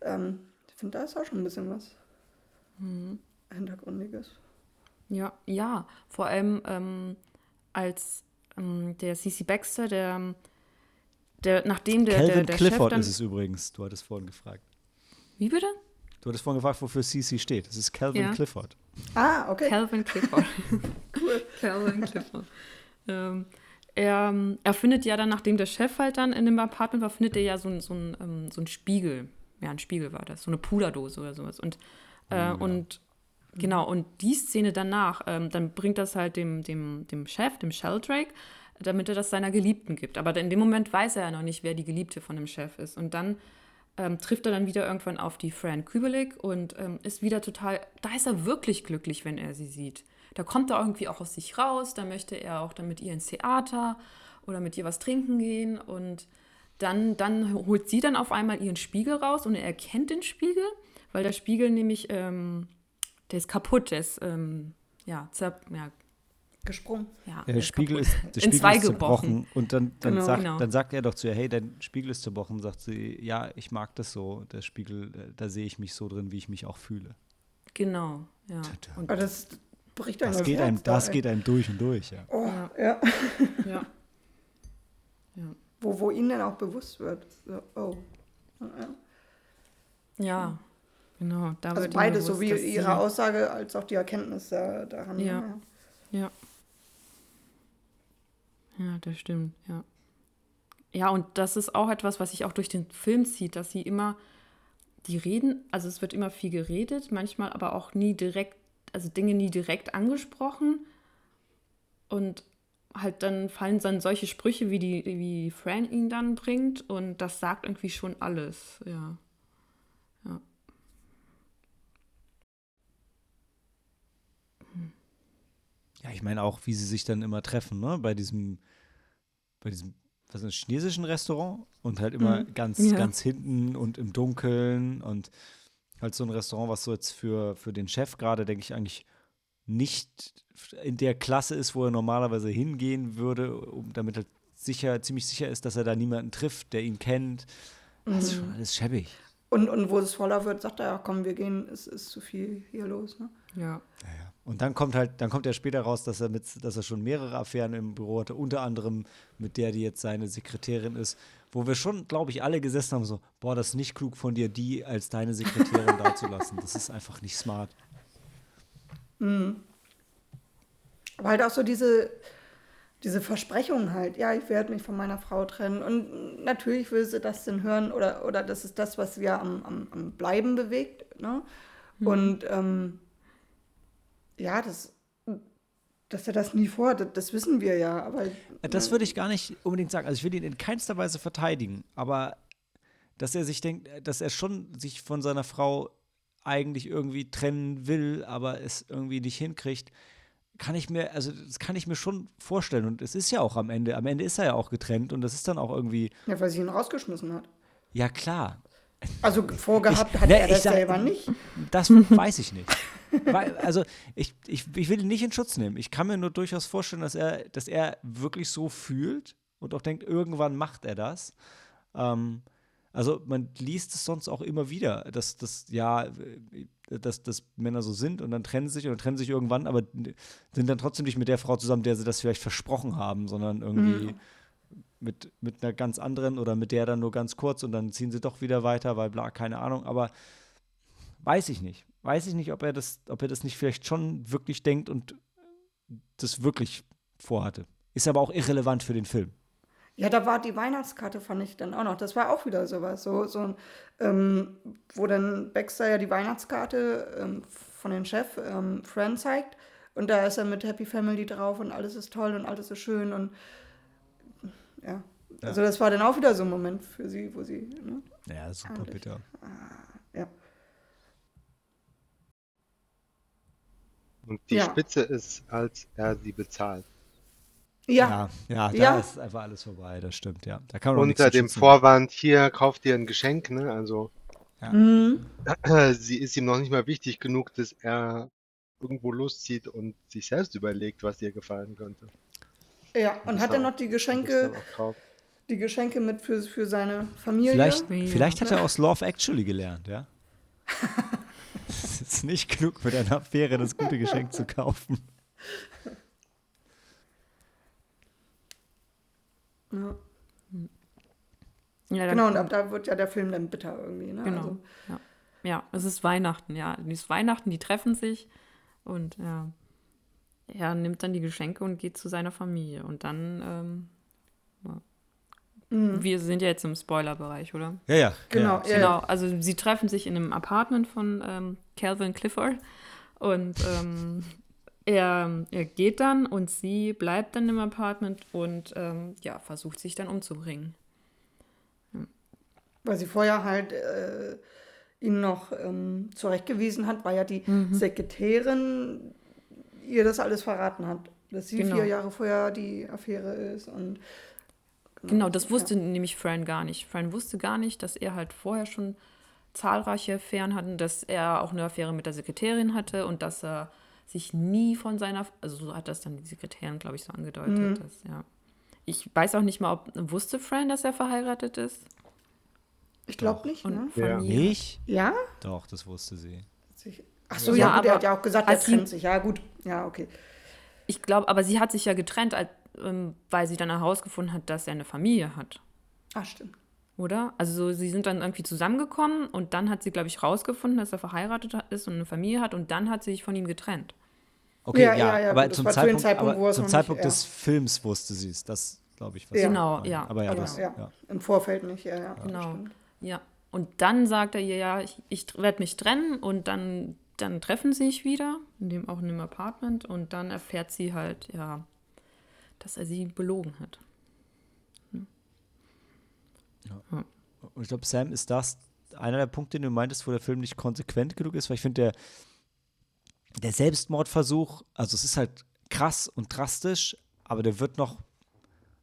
ähm, ich finde, da ist auch schon ein bisschen was Hintergründiges. Ja, ja. Vor allem ähm, als ähm, der CC Baxter, der, der nachdem der, der, Calvin der Chef Clifford dann. ist es übrigens. Du hattest vorhin gefragt. Wie bitte? Du hattest vorhin gefragt, wofür CC steht. Das ist Calvin Ja. Clifford. Ah, okay. Calvin Clifford. Cool. Calvin Clifford. ähm, er, er findet ja dann, nachdem der Chef halt dann in dem Apartment war, findet er ja so, ein- so, ein, ähm, so ein Spiegel. Ja, ein Spiegel war das. So eine Puderdose oder sowas. Und, äh, und genau, und die Szene danach, ähm, dann bringt das halt dem, dem, dem Chef, dem Sheldrake, damit er das seiner Geliebten gibt. Aber in dem Moment weiß er ja noch nicht, wer die Geliebte von dem Chef ist. Und dann ähm, trifft er dann wieder irgendwann auf die Fran Kubelik und ähm, ist wieder total, da ist er wirklich glücklich, wenn er sie sieht. Da kommt er irgendwie auch aus sich raus, da möchte er auch dann mit ihr ins Theater oder mit ihr was trinken gehen und dann, dann holt sie dann auf einmal ihren Spiegel raus und er erkennt den Spiegel, weil der Spiegel nämlich, ähm, der ist kaputt, der ist, ähm, ja, zer ja, Gesprungen. ja, Der der Spiegel kaputt. ist, der Spiegel zwei ist zerbrochen gebrochen. und dann, dann, Genau. sagt, Genau. dann sagt er doch zu ihr, hey, dein Spiegel ist zerbrochen, sagt sie, ja, ich mag das so, der Spiegel, äh, da sehe ich mich so drin, wie ich mich auch fühle. Genau, ja. Und, Aber das bricht einem Das das geht einem, da, das geht einem durch und durch, ja. Oh, Ja. ja. ja. Wo, wo ihnen dann auch bewusst wird. So, oh. Ja. ja, genau. Da Also beides, bewusst, sowie ihre Aussage als auch die Erkenntnis da, daran. Ja. ja. Ja. Das stimmt, ja. Ja, und das ist auch etwas, was sich auch durch den Film zieht, dass sie immer, die reden, also es wird immer viel geredet, manchmal aber auch nie direkt, also Dinge nie direkt angesprochen. Und halt dann fallen dann solche Sprüche, wie die, wie Fran ihn dann bringt, und das sagt irgendwie schon alles, ja. Ja. Ja, ich meine auch, wie sie sich dann immer treffen, ne? Bei diesem, bei diesem, was ist das, chinesischen Restaurant und halt immer ganz, Ja. ganz hinten und im Dunkeln und halt so ein Restaurant, was so jetzt für, für den Chef gerade, denke ich, eigentlich nicht in der Klasse ist, wo er normalerweise hingehen würde, um damit er sicher, ziemlich sicher ist, dass er da niemanden trifft, der ihn kennt. Das ist schon alles schäbig. Und, und wo es voller wird, sagt er, ja, komm, wir gehen, es ist zu viel hier los. Ne? Ja. Ja, ja. Und dann kommt halt, dann kommt ja später raus, dass er mit, dass er schon mehrere Affären im Büro hatte, unter anderem mit der, die jetzt seine Sekretärin ist, wo wir schon, glaube ich, alle gesessen haben, so, boah, das ist nicht klug von dir, die als deine Sekretärin dazulassen. Das ist einfach nicht smart. Aber halt auch so diese, diese Versprechungen halt, ja, ich werde mich von meiner Frau trennen. Und natürlich will sie das denn hören oder, oder das ist das, was ja am, am, am Bleiben bewegt. Ne? Und ähm, ja, das, dass er das nie vorhat, das, das wissen wir ja. Aber Das würde ich gar nicht unbedingt sagen. Also ich will ihn in keinster Weise verteidigen, aber dass er sich denkt, dass er schon sich von seiner Frau eigentlich irgendwie trennen will, aber es irgendwie nicht hinkriegt, kann ich mir, also das kann ich mir schon vorstellen. Und es ist ja auch am Ende, am Ende ist er ja auch getrennt und das ist dann auch irgendwie, ja, weil sie ihn rausgeschmissen hat. ja klar. Also vorgehabt Ich- hat ne, er das sag- selber nicht. Das weiß ich nicht. Weil, also ich, ich, ich will ihn nicht in Schutz nehmen. Ich kann mir nur durchaus vorstellen, dass er, dass er wirklich so fühlt und auch denkt, irgendwann macht er das. Ähm, also man liest es sonst auch immer wieder, dass das ja, dass, dass Männer so sind und dann trennen sich und trennen sich irgendwann, aber sind dann trotzdem nicht mit der Frau zusammen, der sie das vielleicht versprochen haben, sondern irgendwie mit, mit einer ganz anderen oder mit der dann nur ganz kurz und dann ziehen sie doch wieder weiter, weil bla, keine Ahnung, aber weiß ich nicht. Weiß ich nicht, ob er das, ob er das nicht vielleicht schon wirklich denkt und das wirklich vorhatte. Ist aber auch irrelevant für den Film. Ja, da war die Weihnachtskarte, fand ich dann auch noch. Das war auch wieder sowas. So, so ähm, wo dann Baxter ja die Weihnachtskarte ähm, von dem Chef ähm, Fran zeigt. Und da ist er mit Happy Family drauf und alles ist toll und alles ist schön. Und ja. Also das war dann auch wieder so ein Moment für sie, wo sie, ne? Ja, super Eigentlich. bitter. Ja. Und die Ja. Spitze ist, als er sie bezahlt. Ja, Ja, ja, da Ja. ist einfach alles vorbei, das stimmt, ja. Da kann man Unter dem schützen. Vorwand, hier, kauft dir ein Geschenk, ne? Also, Mhm. sie ist ihm noch nicht mal wichtig genug, dass er irgendwo loszieht und sich selbst überlegt, was ihr gefallen könnte. Ja. Und Das hat auch- noch die Und Geschenke, die Geschenke mit für, für seine Familie. Vielleicht, Ja. vielleicht hat er aus Love Actually gelernt, ja. Es ist nicht genug, mit einer Affäre das gute Geschenk zu kaufen. Ja. Ja, Genau, und ab da wird ja der Film dann bitter irgendwie. Ne? Genau. Also, Ja. ja, es ist Weihnachten, ja. Es ist Weihnachten, die treffen sich und ja, er nimmt dann die Geschenke und geht zu seiner Familie. Und dann, ähm, ja. wir sind ja jetzt im Spoilerbereich, oder? Ja, ja. Genau, ja. Genau, also sie treffen sich in einem Apartment von ähm, Calvin Clifford und ähm, er, er geht dann und sie bleibt dann im Apartment und ähm, ja, versucht sich dann umzubringen. Weil sie vorher halt äh, ihn noch ähm, zurechtgewiesen hat, weil ja die Mhm. Sekretärin ihr das alles verraten hat. Dass sie Genau. vier Jahre vorher die Affäre ist und Genau, das wusste nämlich Fran gar nicht. Fran wusste gar nicht, dass er halt vorher schon zahlreiche Affären hatte, dass er auch eine Affäre mit der Sekretärin hatte und dass er sich nie von seiner, also so hat das dann die Sekretärin, glaube ich, so angedeutet. Mhm. Dass, ja. Ich weiß auch nicht mal, ob wusste Fran, dass er verheiratet ist Ich glaube nicht, und ne? von Ja. ihr. Nicht? Ja? Doch, das wusste sie. Ach so, Ja, ja, gut, er aber hat ja auch gesagt, er trennt sich. Ja, gut. Ja, okay. Ich glaube, aber sie hat sich ja getrennt, als, ähm, weil sie dann herausgefunden hat, dass er eine Familie hat. Ah, stimmt. Oder? Also so, sie sind dann irgendwie zusammengekommen und dann hat sie, glaube ich, rausgefunden, dass er verheiratet ist und eine Familie hat und dann hat sie sich von ihm getrennt. Okay, Ja, ja, ja, ja, aber zum war zu dem Zeitpunkt, Zeitpunkt, aber zum nicht- Zeitpunkt ja. des Films wusste sie es. Das glaube ich. Was Ja. Genau, ja. Aber ja, Aber, das, ja. ja. Im Vorfeld nicht, ja, ja. Genau. Ja. Und dann sagt er ihr, ja, ich, ich werde mich trennen und dann, dann treffen sie sich wieder, in dem, auch in dem Apartment und dann erfährt sie halt, ja, dass er sie belogen hat. Und ich glaube, Sam, ist das einer der Punkte, den du meintest, wo der Film nicht konsequent genug ist? Weil ich finde, der, der Selbstmordversuch, also es ist halt krass und drastisch, aber der wird noch,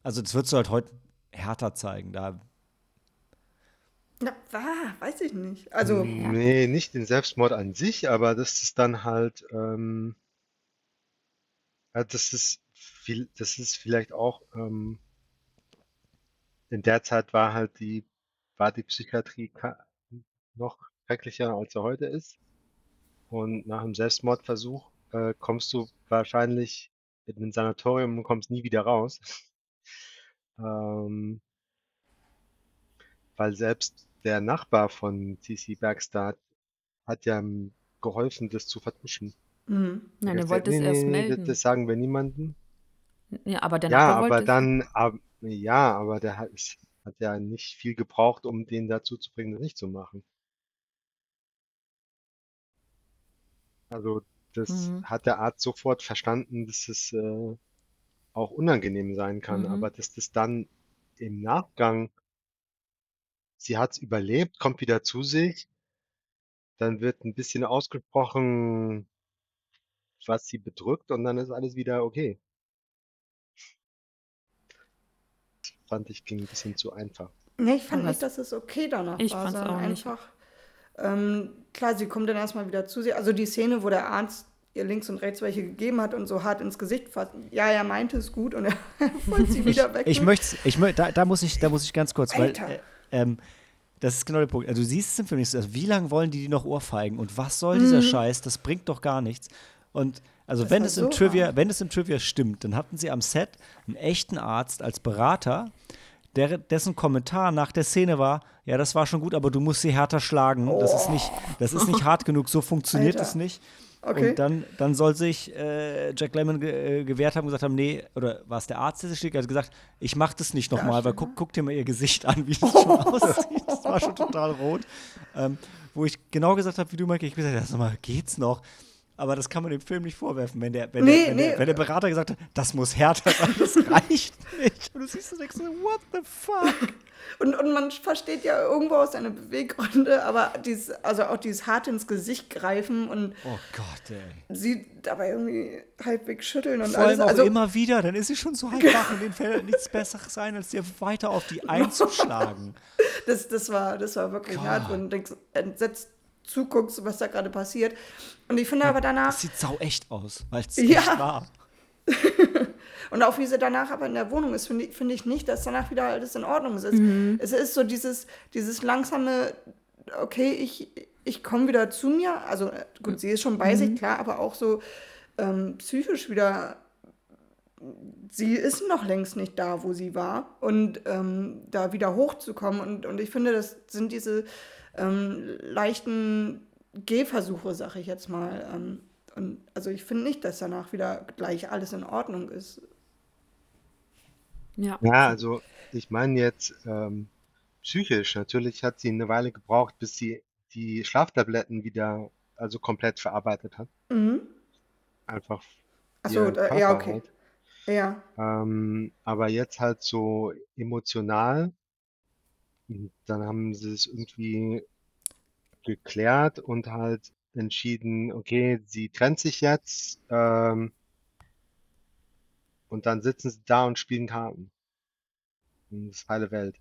also das wird so halt heute härter zeigen. Da, Ja, ah, weiß ich nicht. Also, Nee, nicht den Selbstmord an sich, aber das ist dann halt, ähm, ja, das ist viel, das ist vielleicht auch, ähm, in der Zeit war halt die, war die Psychiatrie ka- noch schrecklicher, als er heute ist. Und nach einem Selbstmordversuch äh, kommst du wahrscheinlich in ein Sanatorium und kommst nie wieder raus. Ähm, weil selbst der Nachbar von TC Bergstad hat ja ähm, geholfen, das zu vertuschen. mhm. Nein, er wollte es nee, erst nee, melden. Das, das sagen wir niemandem. ja, aber der Nachbar wollte aber es- dann, ab, ja, aber der hat, hat ja nicht viel gebraucht, um den dazu zu bringen, das nicht zu machen. Also das Mhm. hat der Arzt sofort verstanden, dass es äh, auch unangenehm sein kann, Mhm. aber dass das dann im Nachgang, sie hat es überlebt, kommt wieder zu sich, dann wird ein bisschen ausgesprochen, was sie bedrückt und dann ist alles wieder okay. Fand ich, ging ein bisschen zu einfach. Nee, ich fand Aber nicht, dass es okay danach Ich war, sondern auch nicht. einfach, ähm, klar, sie kommt dann erstmal wieder zu sich. Also die Szene, wo der Arzt ihr links und rechts welche gegeben hat und so hart ins Gesicht fasst. Ja, er meinte es gut und er wollte sie wieder weg. ich möchte, ich möchte, da, da muss ich, da muss ich ganz kurz, weil Alter. äh, ähm, das ist genau der Punkt. Also du siehst es im Film nicht so. Also wie lange wollen die die noch ohrfeigen? Und was soll dieser Scheiß? Das bringt doch gar nichts. Und also Das wenn es im so Trivia, hart. wenn es im Trivia stimmt, dann hatten sie am Set einen echten Arzt als Berater, der, dessen Kommentar nach der Szene war, ja, das war schon gut, aber du musst sie härter schlagen. Das ist nicht, das ist nicht hart genug, so funktioniert Alter. es nicht. Okay. Und dann, dann soll sich äh, Jack Lemmon ge äh, gewehrt haben und gesagt haben, nee, oder war es der Arzt, der sich schlägt, hat gesagt, ich mach das nicht nochmal, weil guck, guck dir mal ihr Gesicht an, wie das schon aussieht. Das war schon total rot. Ähm, wo ich genau gesagt habe, wie du, Mike, ich gesagt, ja, sag mal, geht's noch? Aber das kann man dem Film nicht vorwerfen, wenn der, wenn, Nee, der, wenn, nee. der, wenn der Berater gesagt hat, das muss härter sein, das reicht nicht. Und du siehst und denkst so, what the fuck? Und, und man versteht ja irgendwo aus seine Beweggründe, aber dieses, also auch dieses hart ins Gesicht greifen und Oh Gott, ey. sie dabei irgendwie halbwegs schütteln und Vor alles. allem auch Also, immer wieder, dann ist sie schon so halb wach und denen fällt nichts Besseres ein, als dir weiter auf die einzuschlagen. das, das, war, das war wirklich hart, wenn du denkst, entsetzt zuguckst, was da gerade passiert. Und ich finde aber danach, Das sieht sau echt aus, weil es Ja. echt war. und auch wie sie danach aber in der Wohnung ist, finde ich, finde ich nicht, dass danach wieder alles in Ordnung ist. Es ist so dieses, dieses langsame, okay, ich, ich komme wieder zu mir. Also gut, sie ist schon bei sich, klar, aber auch so ähm, psychisch wieder. Sie ist noch längst nicht da, wo sie war. Und ähm, da wieder hochzukommen. Und, und ich finde, das sind diese ähm, leichten Gehversuche, sag ich jetzt mal. Ähm, und also ich finde nicht, dass danach wieder gleich alles in Ordnung ist. Ja. Ja, also ich meine jetzt ähm, psychisch. Natürlich hat sie eine Weile gebraucht, bis sie die Schlaftabletten wieder also komplett verarbeitet hat. Mhm. Einfach Ach so, ihr da- Körper ja, okay. halt. Ja. Ähm, aber jetzt halt so emotional, und dann haben sie es irgendwie geklärt und halt entschieden, okay, sie trennt sich jetzt, ähm, und dann sitzen sie da und spielen Karten. Das ist heile Welt.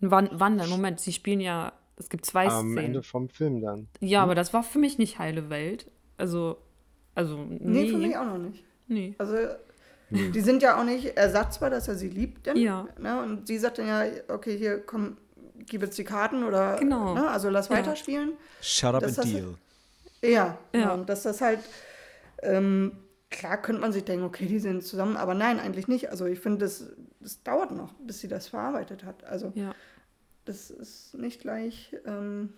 Wann, wann denn? Moment, sie spielen ja, es gibt zwei Am Szenen. Ende vom Film dann. Ja, aber das war für mich nicht heile Welt. Also, also, Nee, nee. für mich auch noch nicht. Nee. Also, die sind ja auch nicht ersatzbar, dass er sie liebt. Denn, Ja. Ne? Und sie sagt dann ja, okay, hier, komm, gib jetzt die Karten oder, Genau. ne? also lass Ja. weiterspielen. Shut up Das and deal. Ja, Ja. ja. und dass das halt, ähm, klar könnte man sich denken, okay, die sind zusammen, aber nein, eigentlich nicht. Also ich finde, das, das dauert noch, bis sie das verarbeitet hat. Also Ja. das ist nicht gleich, ähm,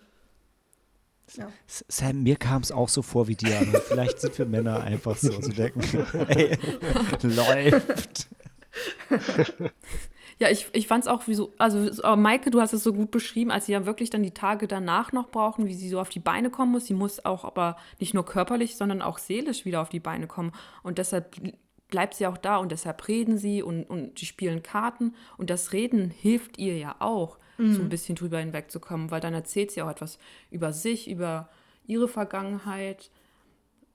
ja. Sam, mir kam es auch so vor wie dir, aber vielleicht sind wir Männer einfach so zu denken, ey, läuft. Ja, ich, ich fand es auch wie so, also Maike, du hast es so gut beschrieben, als sie ja wirklich dann die Tage danach noch brauchen, wie sie so auf die Beine kommen muss. Sie muss auch aber nicht nur körperlich, sondern auch seelisch wieder auf die Beine kommen. Und deshalb bleibt sie auch da und deshalb reden sie und, und die spielen Karten. Und das Reden hilft ihr ja auch, so ein bisschen drüber hinwegzukommen, weil dann erzählt sie auch etwas über sich, über ihre Vergangenheit.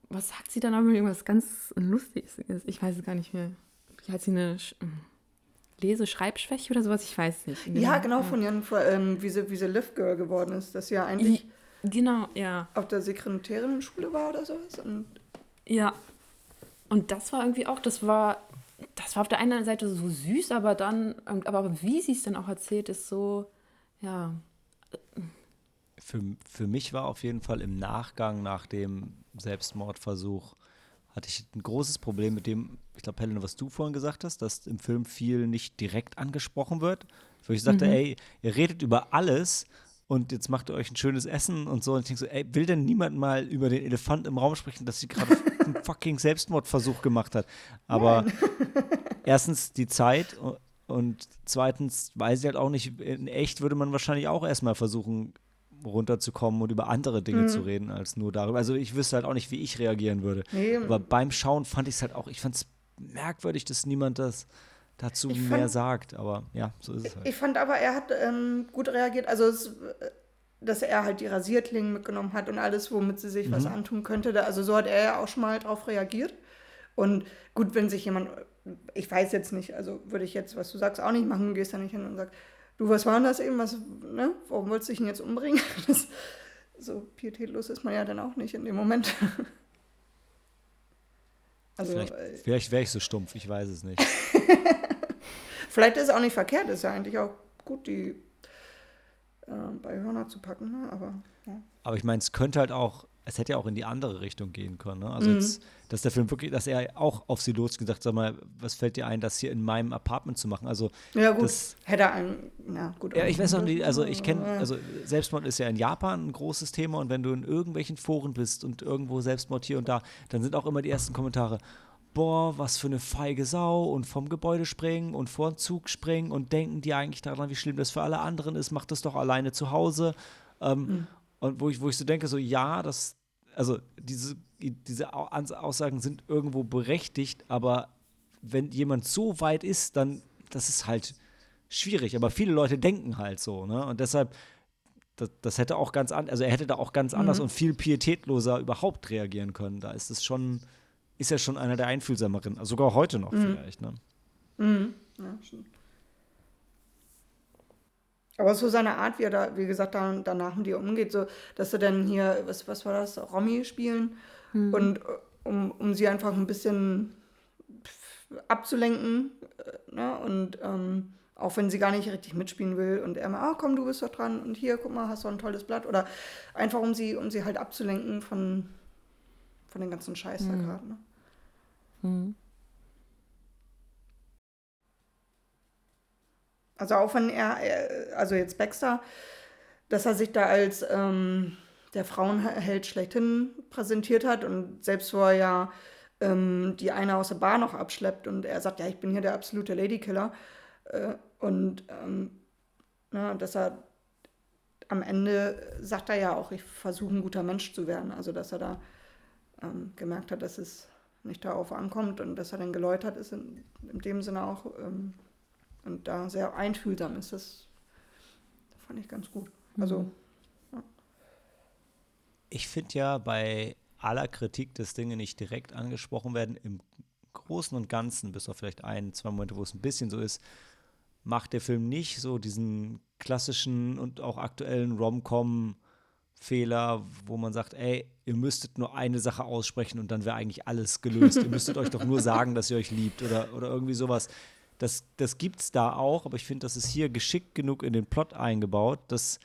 Was sagt sie dann aber irgendwas ganz Lustiges? Ich weiß es gar nicht mehr. Hat sie eine Sch- Lese-Schreibschwäche oder sowas? Ich weiß nicht. Ja, genau, von Jan, ähm, wie sie, wie sie Lift Girl geworden ist, dass sie ja eigentlich Genau, ja. auf der Sekretärinnen-Schule war oder sowas. Und Ja. Und das war irgendwie auch, das war, das war auf der einen Seite so süß, aber dann, aber wie sie es dann auch erzählt, ist so, ja. Für, für mich war auf jeden Fall im Nachgang nach dem Selbstmordversuch, hatte ich ein großes Problem mit dem, ich glaube, Helene, was du vorhin gesagt hast, dass im Film viel nicht direkt angesprochen wird. Wo ich sagte, ey, ihr redet über alles und jetzt macht ihr euch ein schönes Essen und so. Und ich denke so, ey, will denn niemand mal über den Elefant im Raum sprechen, dass sie gerade einen fucking Selbstmordversuch gemacht hat? Aber erstens die Zeit und zweitens weiß ich halt auch nicht, in echt würde man wahrscheinlich auch erstmal versuchen, runterzukommen und über andere Dinge Mhm. zu reden, als nur darüber. Also ich wüsste halt auch nicht, wie ich reagieren würde. Nee. Aber beim Schauen fand ich es halt auch, ich fand es merkwürdig, dass niemand das dazu Ich mehr fand- sagt. Aber ja, so ist es halt. Ich fand aber, er hat ähm, gut reagiert. Also, es, äh, dass er halt die Rasierklingen mitgenommen hat und alles, womit sie sich was antun könnte. Also, so hat er ja auch schon mal drauf reagiert. Und gut, wenn sich jemand, ich weiß jetzt nicht, also würde ich jetzt, was du sagst, auch nicht machen, gehst da nicht hin und sagst, du, was war denn das eben? Was, ne? Warum wolltest du dich denn jetzt umbringen? Das, so pietätlos ist man ja dann auch nicht in dem Moment. Also, Vielleicht, äh, vielleicht wäre ich so stumpf, ich weiß es nicht. Vielleicht ist es auch nicht verkehrt, ist ja eigentlich auch gut, die äh, bei Hörner zu packen, ne? aber ja. Aber ich meine, es könnte halt auch, es hätte ja auch in die andere Richtung gehen können. Ne? Mhm. Also jetzt, dass der Film wirklich, dass er auch auf sie losgesagt, sag mal, was fällt dir ein, das hier in meinem Apartment zu machen? Also Ja, gut, Das- hätte einen, ja, gut. Ja, ich weiß auch nicht, also ich kenne, also Selbstmord ist ja in Japan ein großes Thema und wenn du in irgendwelchen Foren bist und irgendwo Selbstmord hier und da, dann sind auch immer die ersten Kommentare, boah, was für eine feige Sau und vom Gebäude springen und vor den Zug springen und denken die eigentlich daran, wie schlimm das für alle anderen ist, macht das doch alleine zu Hause. Ähm, Und wo ich, wo ich so denke, so ja, das, also diese, diese Aussagen sind irgendwo berechtigt, aber wenn jemand so weit ist, dann, das ist halt schwierig. Aber viele Leute denken halt so, ne? Und deshalb, das, das hätte auch ganz anders, also er hätte da auch ganz anders und viel pietätloser überhaupt reagieren können. Da ist es schon, ist er schon einer der einfühlsameren, also sogar heute noch vielleicht, ne? Ja, stimmt. Aber so seine Art, wie er da, wie gesagt, da, danach mit dir umgeht, so, dass er dann hier, was, was war das, Romy spielen und äh, um, um sie einfach ein bisschen abzulenken, äh, ne? Und ähm, auch wenn sie gar nicht richtig mitspielen will und er mal, ah komm, du bist doch dran und hier, guck mal, hast du ein tolles Blatt. Oder einfach um sie, um sie halt abzulenken von, von den ganzen Scheiß da gerade. Ne? Also auch wenn er, er- also jetzt Baxter, dass er sich da als ähm, der Frauenheld schlechthin präsentiert hat und selbst wo er ja ähm, die eine aus der Bar noch abschleppt und er sagt, ja, ich bin hier der absolute Ladykiller. Äh, und ähm, ne, dass er am Ende sagt er ja auch, ich versuche ein guter Mensch zu werden. Also dass er da ähm, gemerkt hat, dass es nicht darauf ankommt und dass er dann geläutert ist, in, in dem Sinne auch ähm, und da sehr einfühlsam ist. Das fand ich ganz gut. Also, Ich finde ja bei aller Kritik, dass Dinge nicht direkt angesprochen werden, im Großen und Ganzen, bis auf vielleicht ein, zwei Momente, wo es ein bisschen so ist, macht der Film nicht so diesen klassischen und auch aktuellen Rom-Com-Fehler, wo man sagt, ey, ihr müsstet nur eine Sache aussprechen und dann wäre eigentlich alles gelöst. ihr müsstet euch doch nur sagen, dass ihr euch liebt oder, oder irgendwie sowas. Das, das es da auch, aber ich finde, das ist hier geschickt genug in den Plot eingebaut, dass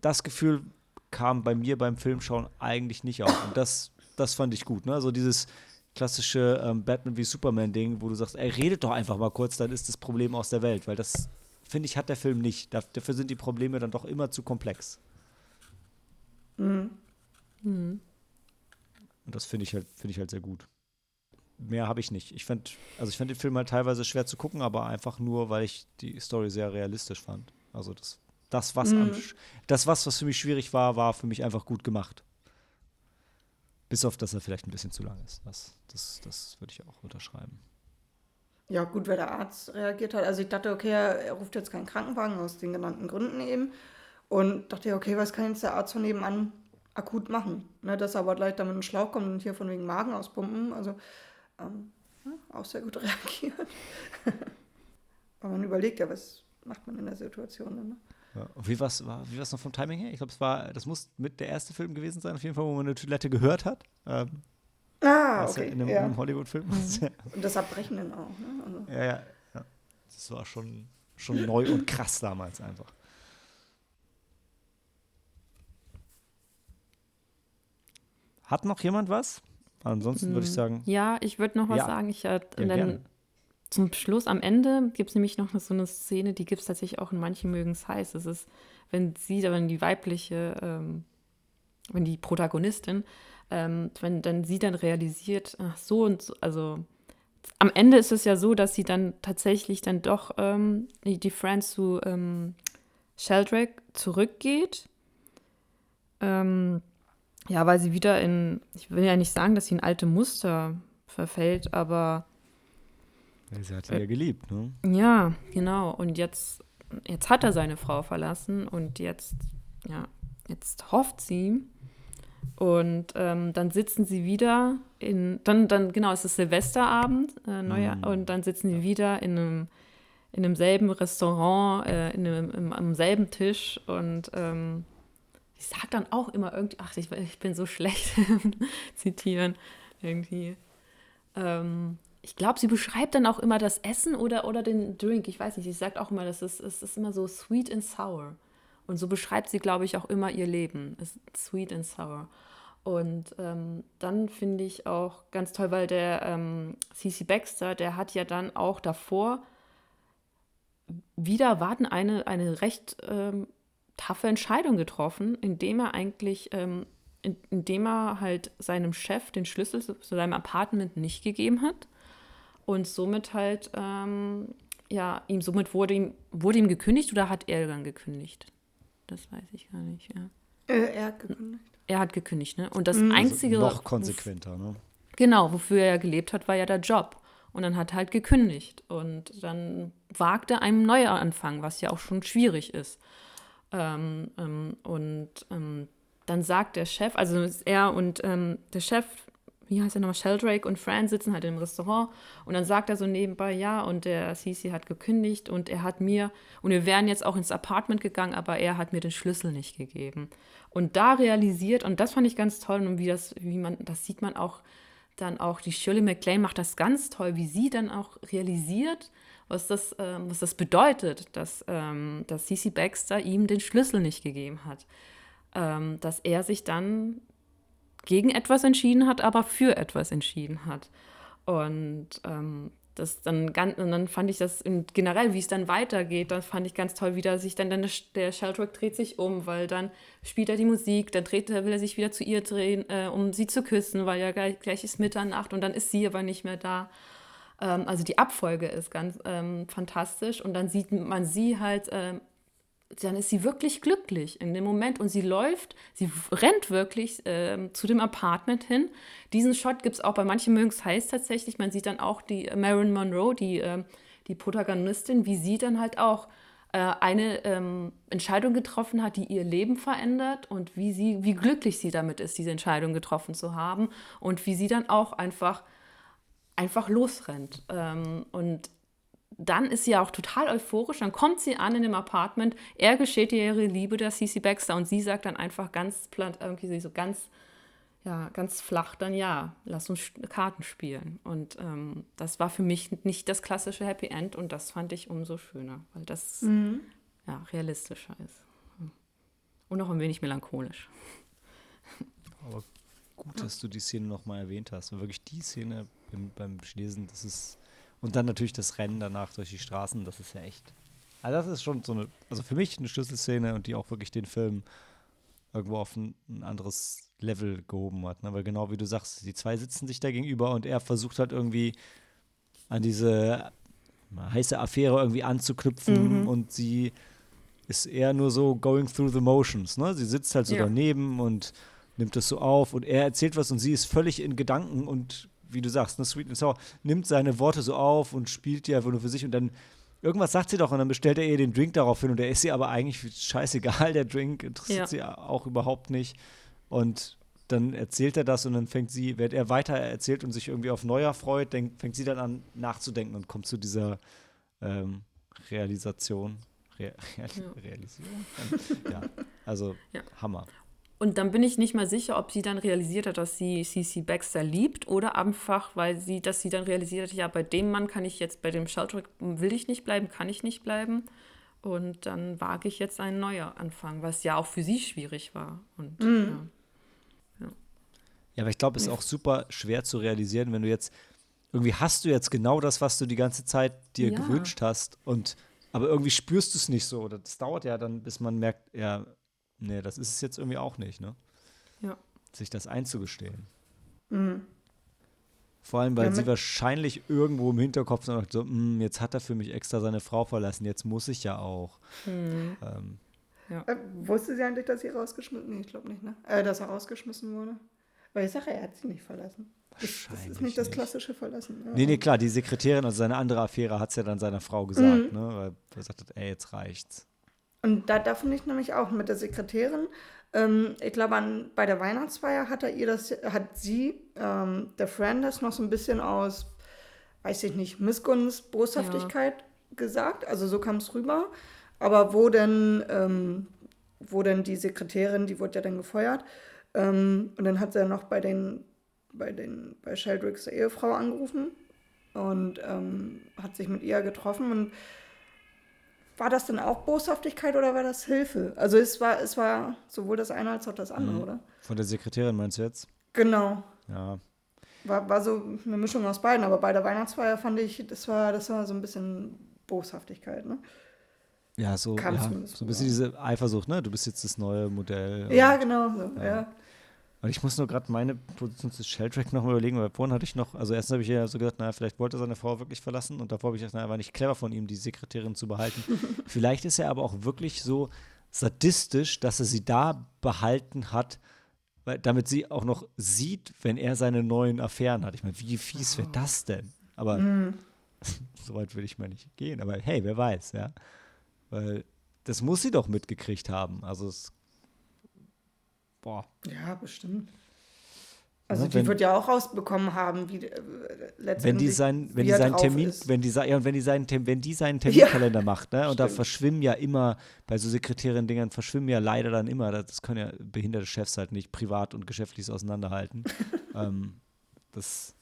das Gefühl kam bei mir beim Filmschauen eigentlich nicht auf. Und das, das fand ich gut. Ne? So dieses klassische ähm, Batman wie Superman-Ding, wo du sagst, ey, redet doch einfach mal kurz, dann ist das Problem aus der Welt. Weil das, finde ich, hat der Film nicht. dafür sind die Probleme dann doch immer zu komplex. Mhm. Mhm. Und das finde ich halt, finde ich halt sehr gut. Mehr habe ich nicht. Ich fand, also ich fand den Film halt teilweise schwer zu gucken, aber einfach nur, weil ich die Story sehr realistisch fand. Also das das, was, mhm. am, das was, was für mich schwierig war, war für mich einfach gut gemacht. Bis auf, dass er vielleicht ein bisschen zu lang ist. Das, das, das würde ich auch unterschreiben. Ja, gut, wer der Arzt reagiert hat. Also ich dachte, okay, er ruft jetzt keinen Krankenwagen aus den genannten Gründen eben. Und dachte, okay, was kann jetzt der Arzt von nebenan akut machen? Ne, dass er aber gleich damit einen Schlauch kommt und hier von wegen Magen auspumpen. Also ähm, ja, auch sehr gut reagiert. Aber man überlegt ja, was macht man in der Situation dann, ne? Ja. Wie war es wie noch vom Timing her? Ich glaube, es war, das muss mit der erste Film gewesen sein, auf jeden Fall, wo man eine Toilette gehört hat. Ähm, ah, okay. Ja in einem, ja. einem Hollywood-Film. Mhm. Und das Erbrechen dann auch, ne? Also. Ja, ja, ja. Das war schon, schon neu und krass damals einfach. Hat noch jemand was? Ansonsten würde ich hm. sagen. Ja, ich würde noch was ja. sagen. Ich äh, ja, zum Schluss, am Ende, gibt es nämlich noch so eine Szene, die gibt es tatsächlich auch in manchen mögen es heiß. Das ist, wenn sie, wenn die weibliche, ähm, wenn die Protagonistin, ähm, wenn dann sie dann realisiert, ach so und so, also am Ende ist es ja so, dass sie dann tatsächlich dann doch ähm, die, die Friends zu ähm, Sheldrake zurückgeht. Ähm, ja, weil sie wieder in, ich will ja nicht sagen, dass sie in alte Muster verfällt, aber Sie hat ihn ja geliebt, ne? Ja, genau. Und jetzt, jetzt hat er seine Frau verlassen und jetzt, ja, jetzt hofft sie. Und ähm, dann sitzen sie wieder in, dann, dann, genau, es ist Silvesterabend, äh, Neujahr, mm. und dann sitzen sie wieder in einem, in einem selben Restaurant, äh, in einem, im, am selben Tisch und ähm, ich sag dann auch immer irgendwie, ach, ich, ich bin so schlecht zitieren, irgendwie. Ähm, ich glaube, sie beschreibt dann auch immer das Essen oder, oder den Drink. Ich weiß nicht, sie sagt auch immer, das ist, es ist immer so sweet and sour. Und so beschreibt sie, glaube ich, auch immer ihr Leben. Ist sweet and sour. Und ähm, dann finde ich auch ganz toll, weil der ähm, CC Baxter, der hat ja dann auch davor wieder warten eine, eine recht ähm, taffe Entscheidung getroffen, indem er eigentlich, ähm, in, indem er halt seinem Chef den Schlüssel zu, zu seinem Apartment nicht gegeben hat und somit halt, ähm, ja, ihm, somit wurde ihm, wurde ihm gekündigt oder hat er dann gekündigt? Das weiß ich gar nicht, ja. Äh, er hat gekündigt. Er hat gekündigt, ne? Und das mhm. einzige. Also noch konsequenter, ne? Genau, wofür er gelebt hat, war ja der Job. Und dann hat er halt gekündigt. Und dann wagte einem Neuanfang, was ja auch schon schwierig ist. Ähm, ähm, und ähm, dann sagt der Chef, also er und ähm, der Chef wie heißt er nochmal, Sheldrake und Fran sitzen halt im Restaurant und dann sagt er so nebenbei, ja, und der Sisi hat gekündigt und er hat mir, und wir wären jetzt auch ins Apartment gegangen, aber er hat mir den Schlüssel nicht gegeben. Und da realisiert, und das fand ich ganz toll, und wie das, wie man, das sieht man auch dann auch, die Shirley MacLaine macht das ganz toll, wie sie dann auch realisiert, was das, ähm, was das bedeutet, dass, ähm, dass Cece Baxter ihm den Schlüssel nicht gegeben hat. Ähm, dass er sich dann gegen etwas entschieden hat, aber für etwas entschieden hat. Und ähm, das dann ganz, und dann fand ich das generell, wie es dann weitergeht, dann fand ich ganz toll, wie da sich dann, dann der Sheldrake dreht sich um, weil dann spielt er die Musik, dann dreht will er sich wieder zu ihr drehen, äh, um sie zu küssen, weil ja gleich, gleich ist Mitternacht und dann ist sie aber nicht mehr da. Ähm, also die Abfolge ist ganz ähm, fantastisch und dann sieht man sie halt ähm, dann ist sie wirklich glücklich in dem Moment und sie läuft, sie rennt wirklich äh, zu dem Apartment hin. Diesen Shot gibt es auch bei manchen mögen es tatsächlich. Man sieht dann auch die Marilyn Monroe, die, äh, die Protagonistin, wie sie dann halt auch äh, eine ähm, Entscheidung getroffen hat, die ihr Leben verändert und wie sie, wie glücklich sie damit ist, diese Entscheidung getroffen zu haben und wie sie dann auch einfach, einfach losrennt. Ähm, und dann ist sie ja auch total euphorisch. Dann kommt sie an in dem Apartment. Er gesteht ihr ihre Liebe, der CC Baxter, und sie sagt dann einfach ganz platt, irgendwie so ganz, ja, ganz flach dann, ja, lass uns Karten spielen. Und ähm, das war für mich nicht das klassische Happy End und das fand ich umso schöner, weil das mhm. ja, realistischer ist. Und auch ein wenig melancholisch. Aber gut, dass du die Szene nochmal erwähnt hast. Und wirklich die Szene beim, beim Chinesen, das ist und dann natürlich das Rennen danach durch die Straßen, das ist ja echt. Also das ist schon so eine, also für mich eine Schlüsselszene und die auch wirklich den Film irgendwo auf ein, ein anderes Level gehoben hat. Ne? Weil genau wie du sagst, die zwei sitzen sich da gegenüber und er versucht halt irgendwie an diese heiße Affäre irgendwie anzuknüpfen mhm. und sie ist eher nur so going through the motions. Ne? Sie sitzt halt so ja. daneben und nimmt das so auf und er erzählt was und sie ist völlig in Gedanken und wie du sagst, ne, Sweet and Sour, nimmt seine Worte so auf und spielt die einfach nur für sich und dann irgendwas sagt sie doch und dann bestellt er ihr den Drink darauf hin und der ist ihr aber eigentlich scheißegal, der Drink interessiert ja. sie auch überhaupt nicht und dann erzählt er das und dann fängt sie, während er weiter erzählt und sich irgendwie auf Neuer freut, denk, fängt sie dann an nachzudenken und kommt zu dieser ähm, Realisation. Re Real ja. Realisierung? ja, also ja. Hammer. Und dann bin ich nicht mal sicher, ob sie dann realisiert hat, dass sie CC Baxter liebt oder einfach, weil sie, dass sie dann realisiert hat, ja, bei dem Mann kann ich jetzt, bei dem Sheldrake will ich nicht bleiben, kann ich nicht bleiben. Und dann wage ich jetzt einen neuen Anfang, was ja auch für sie schwierig war. Und, mhm. ja. ja. aber ich glaube, es ist auch super schwer zu realisieren, wenn du jetzt, irgendwie hast du jetzt genau das, was du die ganze Zeit dir ja. gewünscht hast und aber irgendwie spürst du es nicht so. Das dauert ja dann, bis man merkt, ja, Nee, das ist es jetzt irgendwie auch nicht, ne? Ja. Sich das einzugestehen. Mhm. Vor allem, weil ja, sie wahrscheinlich irgendwo im Hinterkopf sagt, so, hm, jetzt hat er für mich extra seine Frau verlassen, jetzt muss ich ja auch. Mhm. Ähm, ja. Äh, wusste sie eigentlich, dass sie rausgeschmissen Nee, ich glaube nicht, ne? Äh, dass er rausgeschmissen wurde? Weil ich sage, er hat sie nicht verlassen. Das, das ist nicht das klassische Verlassen. Ja. Nee, nee, klar, die Sekretärin, also seine andere Affäre, hat es ja dann seiner Frau gesagt, mhm. ne? Weil er sagt hat, ey, jetzt reicht's. Und da, da finde ich nämlich auch mit der Sekretärin, ähm, ich glaube, an, bei der Weihnachtsfeier hat er ihr das, hat sie, ähm, der Friend, das noch so ein bisschen aus, weiß ich nicht, Missgunst, Boshaftigkeit ja. gesagt. Also so kam es rüber. Aber wo denn, ähm, wo denn die Sekretärin, die wurde ja dann gefeuert. Ähm, und dann hat sie ja noch bei den, bei den, bei Sheldricks Ehefrau angerufen und ähm, hat sich mit ihr getroffen und war das denn auch Boshaftigkeit oder war das Hilfe? Also es war, es war sowohl das eine als auch das andere, mhm. oder? Von der Sekretärin meinst du jetzt? Genau. Ja. War, war so eine Mischung aus beiden, aber bei der Weihnachtsfeier fand ich, das war, das war so ein bisschen Boshaftigkeit, ne? Ja, so, ja, so ein bisschen diese Eifersucht, ne? Du bist jetzt das neue Modell. Ja, genau, so, ja. ja. Und ich muss nur gerade meine Position zu Sheldrake nochmal überlegen, weil vorhin hatte ich noch, also erstens habe ich ja so gedacht, naja, vielleicht wollte er seine Frau wirklich verlassen und davor habe ich gedacht, naja, war nicht clever von ihm, die Sekretärin zu behalten. vielleicht ist er aber auch wirklich so sadistisch, dass er sie da behalten hat, weil, damit sie auch noch sieht, wenn er seine neuen Affären hat. Ich meine, wie fies wäre das denn? Aber mm. so weit würde ich mal nicht gehen. Aber hey, wer weiß, ja. Weil das muss sie doch mitgekriegt haben. Also es Boah. Ja, bestimmt. Also ja, die wenn, wird ja auch rausbekommen haben, wie äh, letztendlich wenn die sein, wenn die seinen Termin, ist. wenn die ja, und wenn die seinen wenn die seinen Terminkalender ja, macht, ne? Und stimmt. da verschwimmen ja immer bei so sekretären Dingern verschwimmen ja leider dann immer, das können ja behinderte Chefs halt nicht privat und geschäftlich auseinanderhalten. ähm, das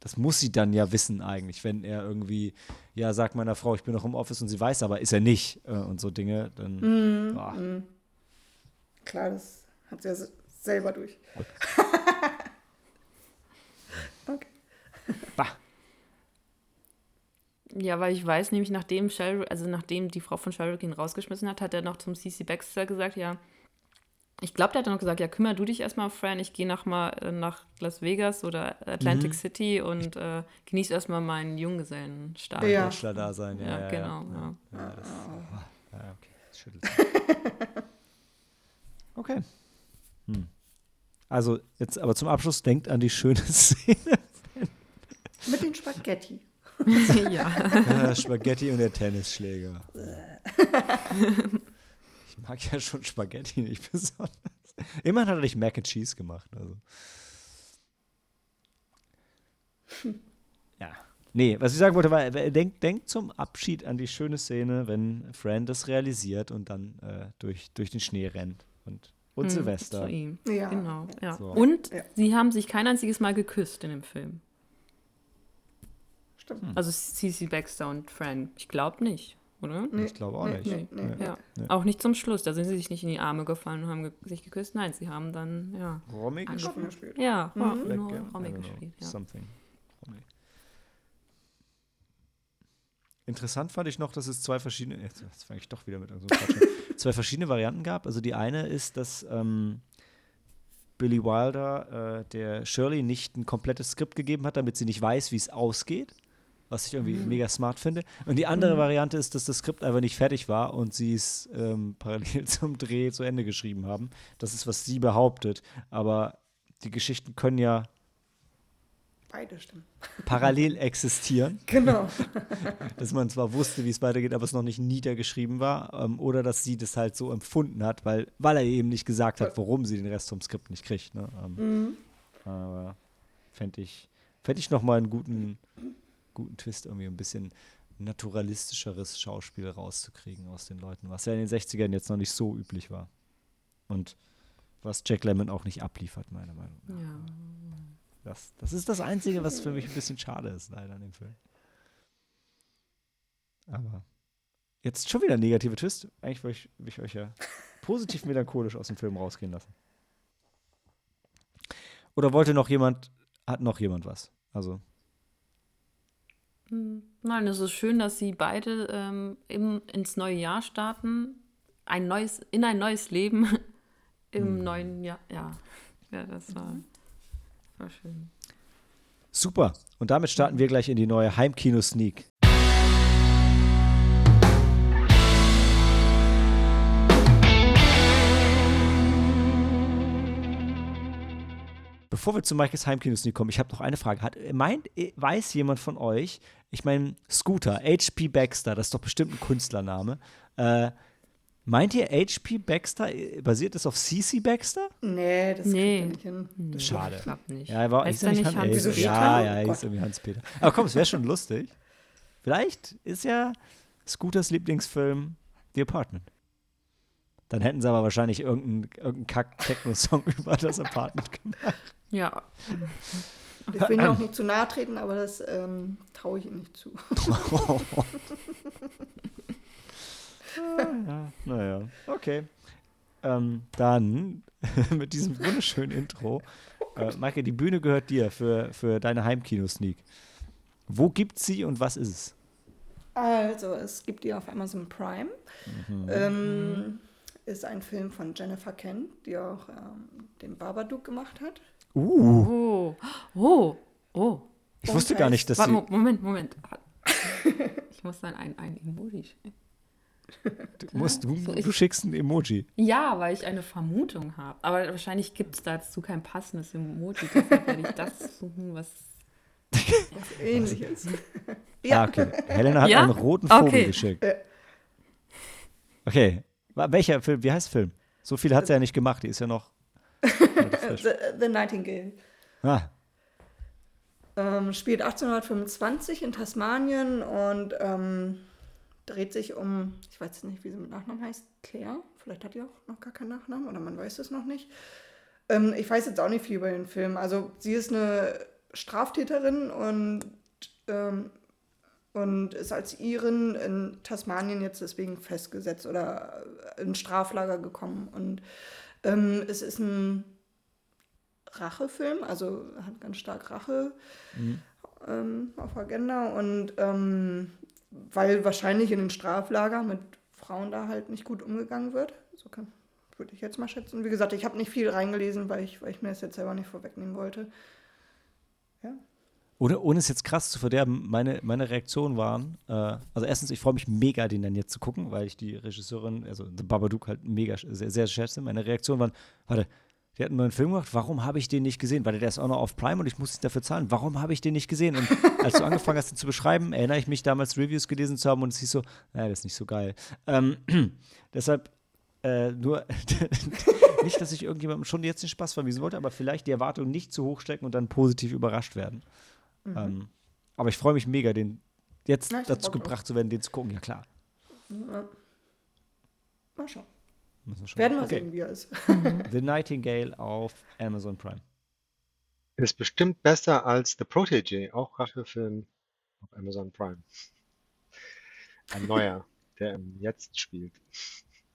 das muss sie dann ja wissen eigentlich, wenn er irgendwie, ja, sagt meiner Frau, ich bin noch im Office und sie weiß aber, ist er nicht äh, und so Dinge, dann. Mm, mm. Klar, das hat sie ja selber durch. okay. Bah. Ja, weil ich weiß, nämlich nachdem Sheryl, also nachdem die Frau von Sheryl ihn rausgeschmissen hat, hat er noch zum CC Baxter gesagt, ja, ich glaube, der hat dann noch gesagt, ja, kümmere du dich erstmal, Fran, ich gehe nach mal äh, nach Las Vegas oder Atlantic mhm. City und äh, genieße erstmal meinen Junggesellenstart. Ja. Bachelor da sein, ja. Ja, ja genau. Ja. Ja. Das, oh. ja okay, das schüttelt. okay. Hm. Also jetzt aber zum Abschluss denkt an die schöne Szene. Mit den Spaghetti. ja. ja. Spaghetti und der Tennisschläger. ich mag ja schon Spaghetti nicht besonders. Immerhin hat er nicht Mac and Cheese gemacht. Also. Ja. Nee, was ich sagen wollte, war, denkt denk zum Abschied an die schöne Szene, wenn Fran das realisiert und dann äh, durch, durch den Schnee rennt. Und, und Hm, Silvester. Zu ihm. Ja. Genau, ja. So. Und Ja. sie haben sich kein einziges Mal geküsst in dem Film. Stimmt. Hm. Also Cece Baxter und Fran. Ich glaube nicht, oder? Nee, Ich glaube auch nee, nicht. Nee, nee, Nee. Ja. Nee. Auch nicht zum Schluss. Da sind sie sich nicht in die Arme gefallen und haben ge sich geküsst. Nein, sie haben dann, ja. Romy gespielt? Ja, Mhm. Romy know. gespielt. Ja. Something. Romy. Interessant fand ich noch, dass es zwei verschiedene, jetzt, fange ich doch wieder mit an. Zwei verschiedene Varianten gab. Also die eine ist, dass ähm, Billy Wilder äh, der Shirley nicht ein komplettes Skript gegeben hat, damit sie nicht weiß, wie es ausgeht. Was ich irgendwie mega smart finde. Und die andere Variante ist, dass das Skript einfach nicht fertig war und sie es ähm, parallel zum Dreh zu Ende geschrieben haben. Das ist, was sie behauptet. Aber die Geschichten können ja Beide stimmen. parallel existieren, Genau. dass man zwar wusste, wie es weitergeht, aber es noch nicht niedergeschrieben war, ähm, oder dass sie das halt so empfunden hat, weil, weil er eben nicht gesagt hat, warum sie den Rest vom Skript nicht kriegt. Ne? Ähm, Mhm. aber fände ich, fänd ich nochmal einen guten, guten Twist, irgendwie ein bisschen naturalistischeres Schauspiel rauszukriegen aus den Leuten, was ja in den 60ern jetzt noch nicht so üblich war. Und was Jack Lemmon auch nicht abliefert, meiner Meinung nach. Ja. Das, das ist das Einzige, was für mich ein bisschen schade ist, leider an dem Film. Aber jetzt schon wieder ein negativer Twist. Eigentlich will ich, will ich euch ja positiv melancholisch aus dem Film rausgehen lassen. Oder wollte noch jemand, hat noch jemand was? Also, Hm. Nein, es ist schön, dass sie beide ähm, im, ins neue Jahr starten. Ein neues, in ein neues Leben im Hm. neuen Jahr. Ja, ja das war, war schön. super. Und damit starten wir gleich in die neue Heimkino-Sneak. Bevor wir zu Michaels Heimkino-Sneak kommen, ich habe noch eine Frage. Hat, meint, weiß jemand von euch, ich meine, Scooter, H.P. Baxter, das ist doch bestimmt ein Künstlername. Äh, meint ihr, H.P. Baxter, äh, basiert es auf C.C. Baxter? Nee, das Nee. kriegt er nicht hin. Schade. Ich glaub nicht. Ja, er war Heißt hieß er er nicht Han- Hans äh, Peter? Ja, ja, er Oh hieß Gott. irgendwie Hans-Peter. Aber komm, es wäre schon lustig. Vielleicht ist ja Scooters Lieblingsfilm The Apartment. Dann hätten sie aber wahrscheinlich irgendeinen irgendein Kack-Techno-Song über das Apartment gemacht. Ja, Ich will ihm auch nicht zu nahe treten, aber das ähm, traue ich ihm nicht zu. ja, naja, okay. Ähm, dann mit diesem wunderschönen Intro. Äh, Maike, die Bühne gehört dir für, für deine Heimkino-Sneak. Wo gibt sie und was ist es? Also, es gibt die auf Amazon Prime. Mhm. Ähm, ist ein Film von Jennifer Kent, die auch ähm, den Babadook gemacht hat. Uh, Oh, oh, oh. ich wusste gar nicht, dass Warte, sie. Mo- Moment, Moment. Ich muss dann ein, ein Emoji schicken. Du, musst, du, So, ich- du schickst ein Emoji. Ja, weil ich eine Vermutung habe. Aber wahrscheinlich gibt es dazu kein passendes Emoji. Deshalb werde ich das suchen, was. Ähnliches. Ah, okay. Helena hat Ja? einen roten Vogel Okay. geschickt. Ja. Okay. Welcher Film? Wie heißt der Film? So viel hat sie ja nicht gemacht. Die ist ja noch. The, The Nightingale. ah, Ähm, spielt 1825 in Tasmanien und ähm, dreht sich um, ich weiß nicht, wie sie mit Nachnamen heißt, Claire. Vielleicht hat die auch noch gar keinen Nachnamen oder man weiß es noch nicht. Ähm, ich weiß jetzt auch nicht viel über den Film. Also sie ist eine Straftäterin und, ähm, und ist als Irin in Tasmanien jetzt deswegen festgesetzt oder in Straflager gekommen. Und ähm, es ist ein Rachefilm, also hat ganz stark Rache ähm, auf Agenda und ähm, weil wahrscheinlich in den Straflager mit Frauen da halt nicht gut umgegangen wird. So kann, würde ich jetzt mal schätzen. Wie gesagt, ich habe nicht viel reingelesen, weil ich, weil ich mir das jetzt selber nicht vorwegnehmen wollte. ohne, ohne es jetzt krass zu verderben, meine, meine Reaktionen waren, äh, also erstens, ich freue mich mega, den dann jetzt zu gucken, weil ich die Regisseurin, also The Babadook halt mega sehr, sehr schätze. Meine Reaktionen waren, warte, die hat einen neuen Film gemacht, warum habe ich den nicht gesehen? Weil der ist auch noch auf Prime und ich muss dafür zahlen. Warum habe ich den nicht gesehen? Und als du angefangen hast, den zu beschreiben, erinnere ich mich damals Reviews gelesen zu haben und es hieß so, naja, das ist nicht so geil. Ähm, deshalb äh, nur nicht, dass ich irgendjemandem schon jetzt den Spaß vermiesen wollte, aber vielleicht die Erwartungen nicht zu hoch stecken und dann positiv überrascht werden. Ähm, Aber ich freue mich mega, den jetzt Na, dazu gebracht zu werden, den zu gucken. Ja, klar. Ja. Mal schauen. Müssen wir schauen. Werden wir okay. sehen, wie er ist. The Nightingale auf Amazon Prime. Ist bestimmt besser als The Protégé, auch Rachefilm auf Amazon Prime. Ein neuer, der im Jetzt spielt.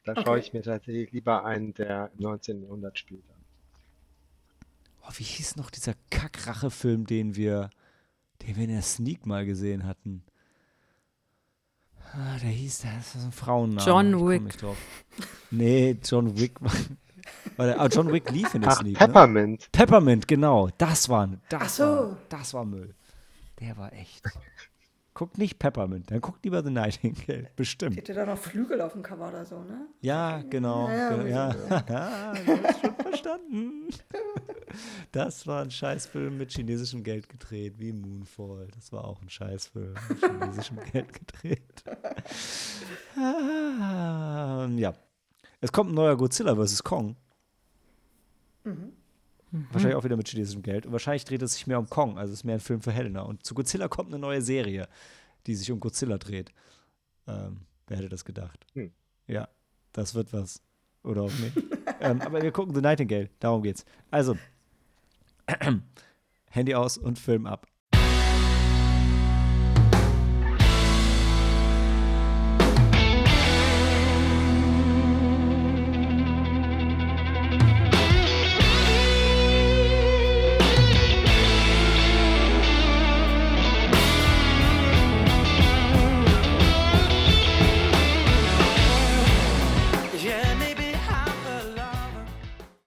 Da schaue Okay. ich mir tatsächlich lieber einen, der im 19. Jahrhundert spielt. Oh, wie hieß noch dieser Kackrachefilm, den wir, den wir in der Sneak mal gesehen hatten? Ah, der hieß, das ist ein Frauenname. John ich Wick. nicht drauf. Nee, John Wick war. war der, ah, John Wick lief in der Ach, Sneak. Ne? Peppermint. Peppermint, genau. Das war, das, Ach so. war, das war Müll. Der war echt. Guckt nicht Peppermint, dann guckt lieber The Nightingale. Bestimmt. Hätte da noch Flügel auf dem Cover oder so, ne? Ja, genau. Ja, ja, Ja, schon verstanden. Das war ein Scheißfilm mit chinesischem Geld gedreht, wie Moonfall. Das war auch ein Scheißfilm mit chinesischem Geld gedreht. Ah, ja. Es kommt ein neuer Godzilla vs. Kong. Wahrscheinlich auch wieder mit chinesischem Geld. Und wahrscheinlich dreht es sich mehr um Kong, also es ist mehr ein Film für Helena. Und zu Godzilla kommt eine neue Serie, die sich um Godzilla dreht. Ähm, wer hätte das gedacht? Hm. Ja, das wird was. Oder auch nicht. ähm, aber wir gucken The Nightingale, darum geht's. Also, Handy aus und Film ab.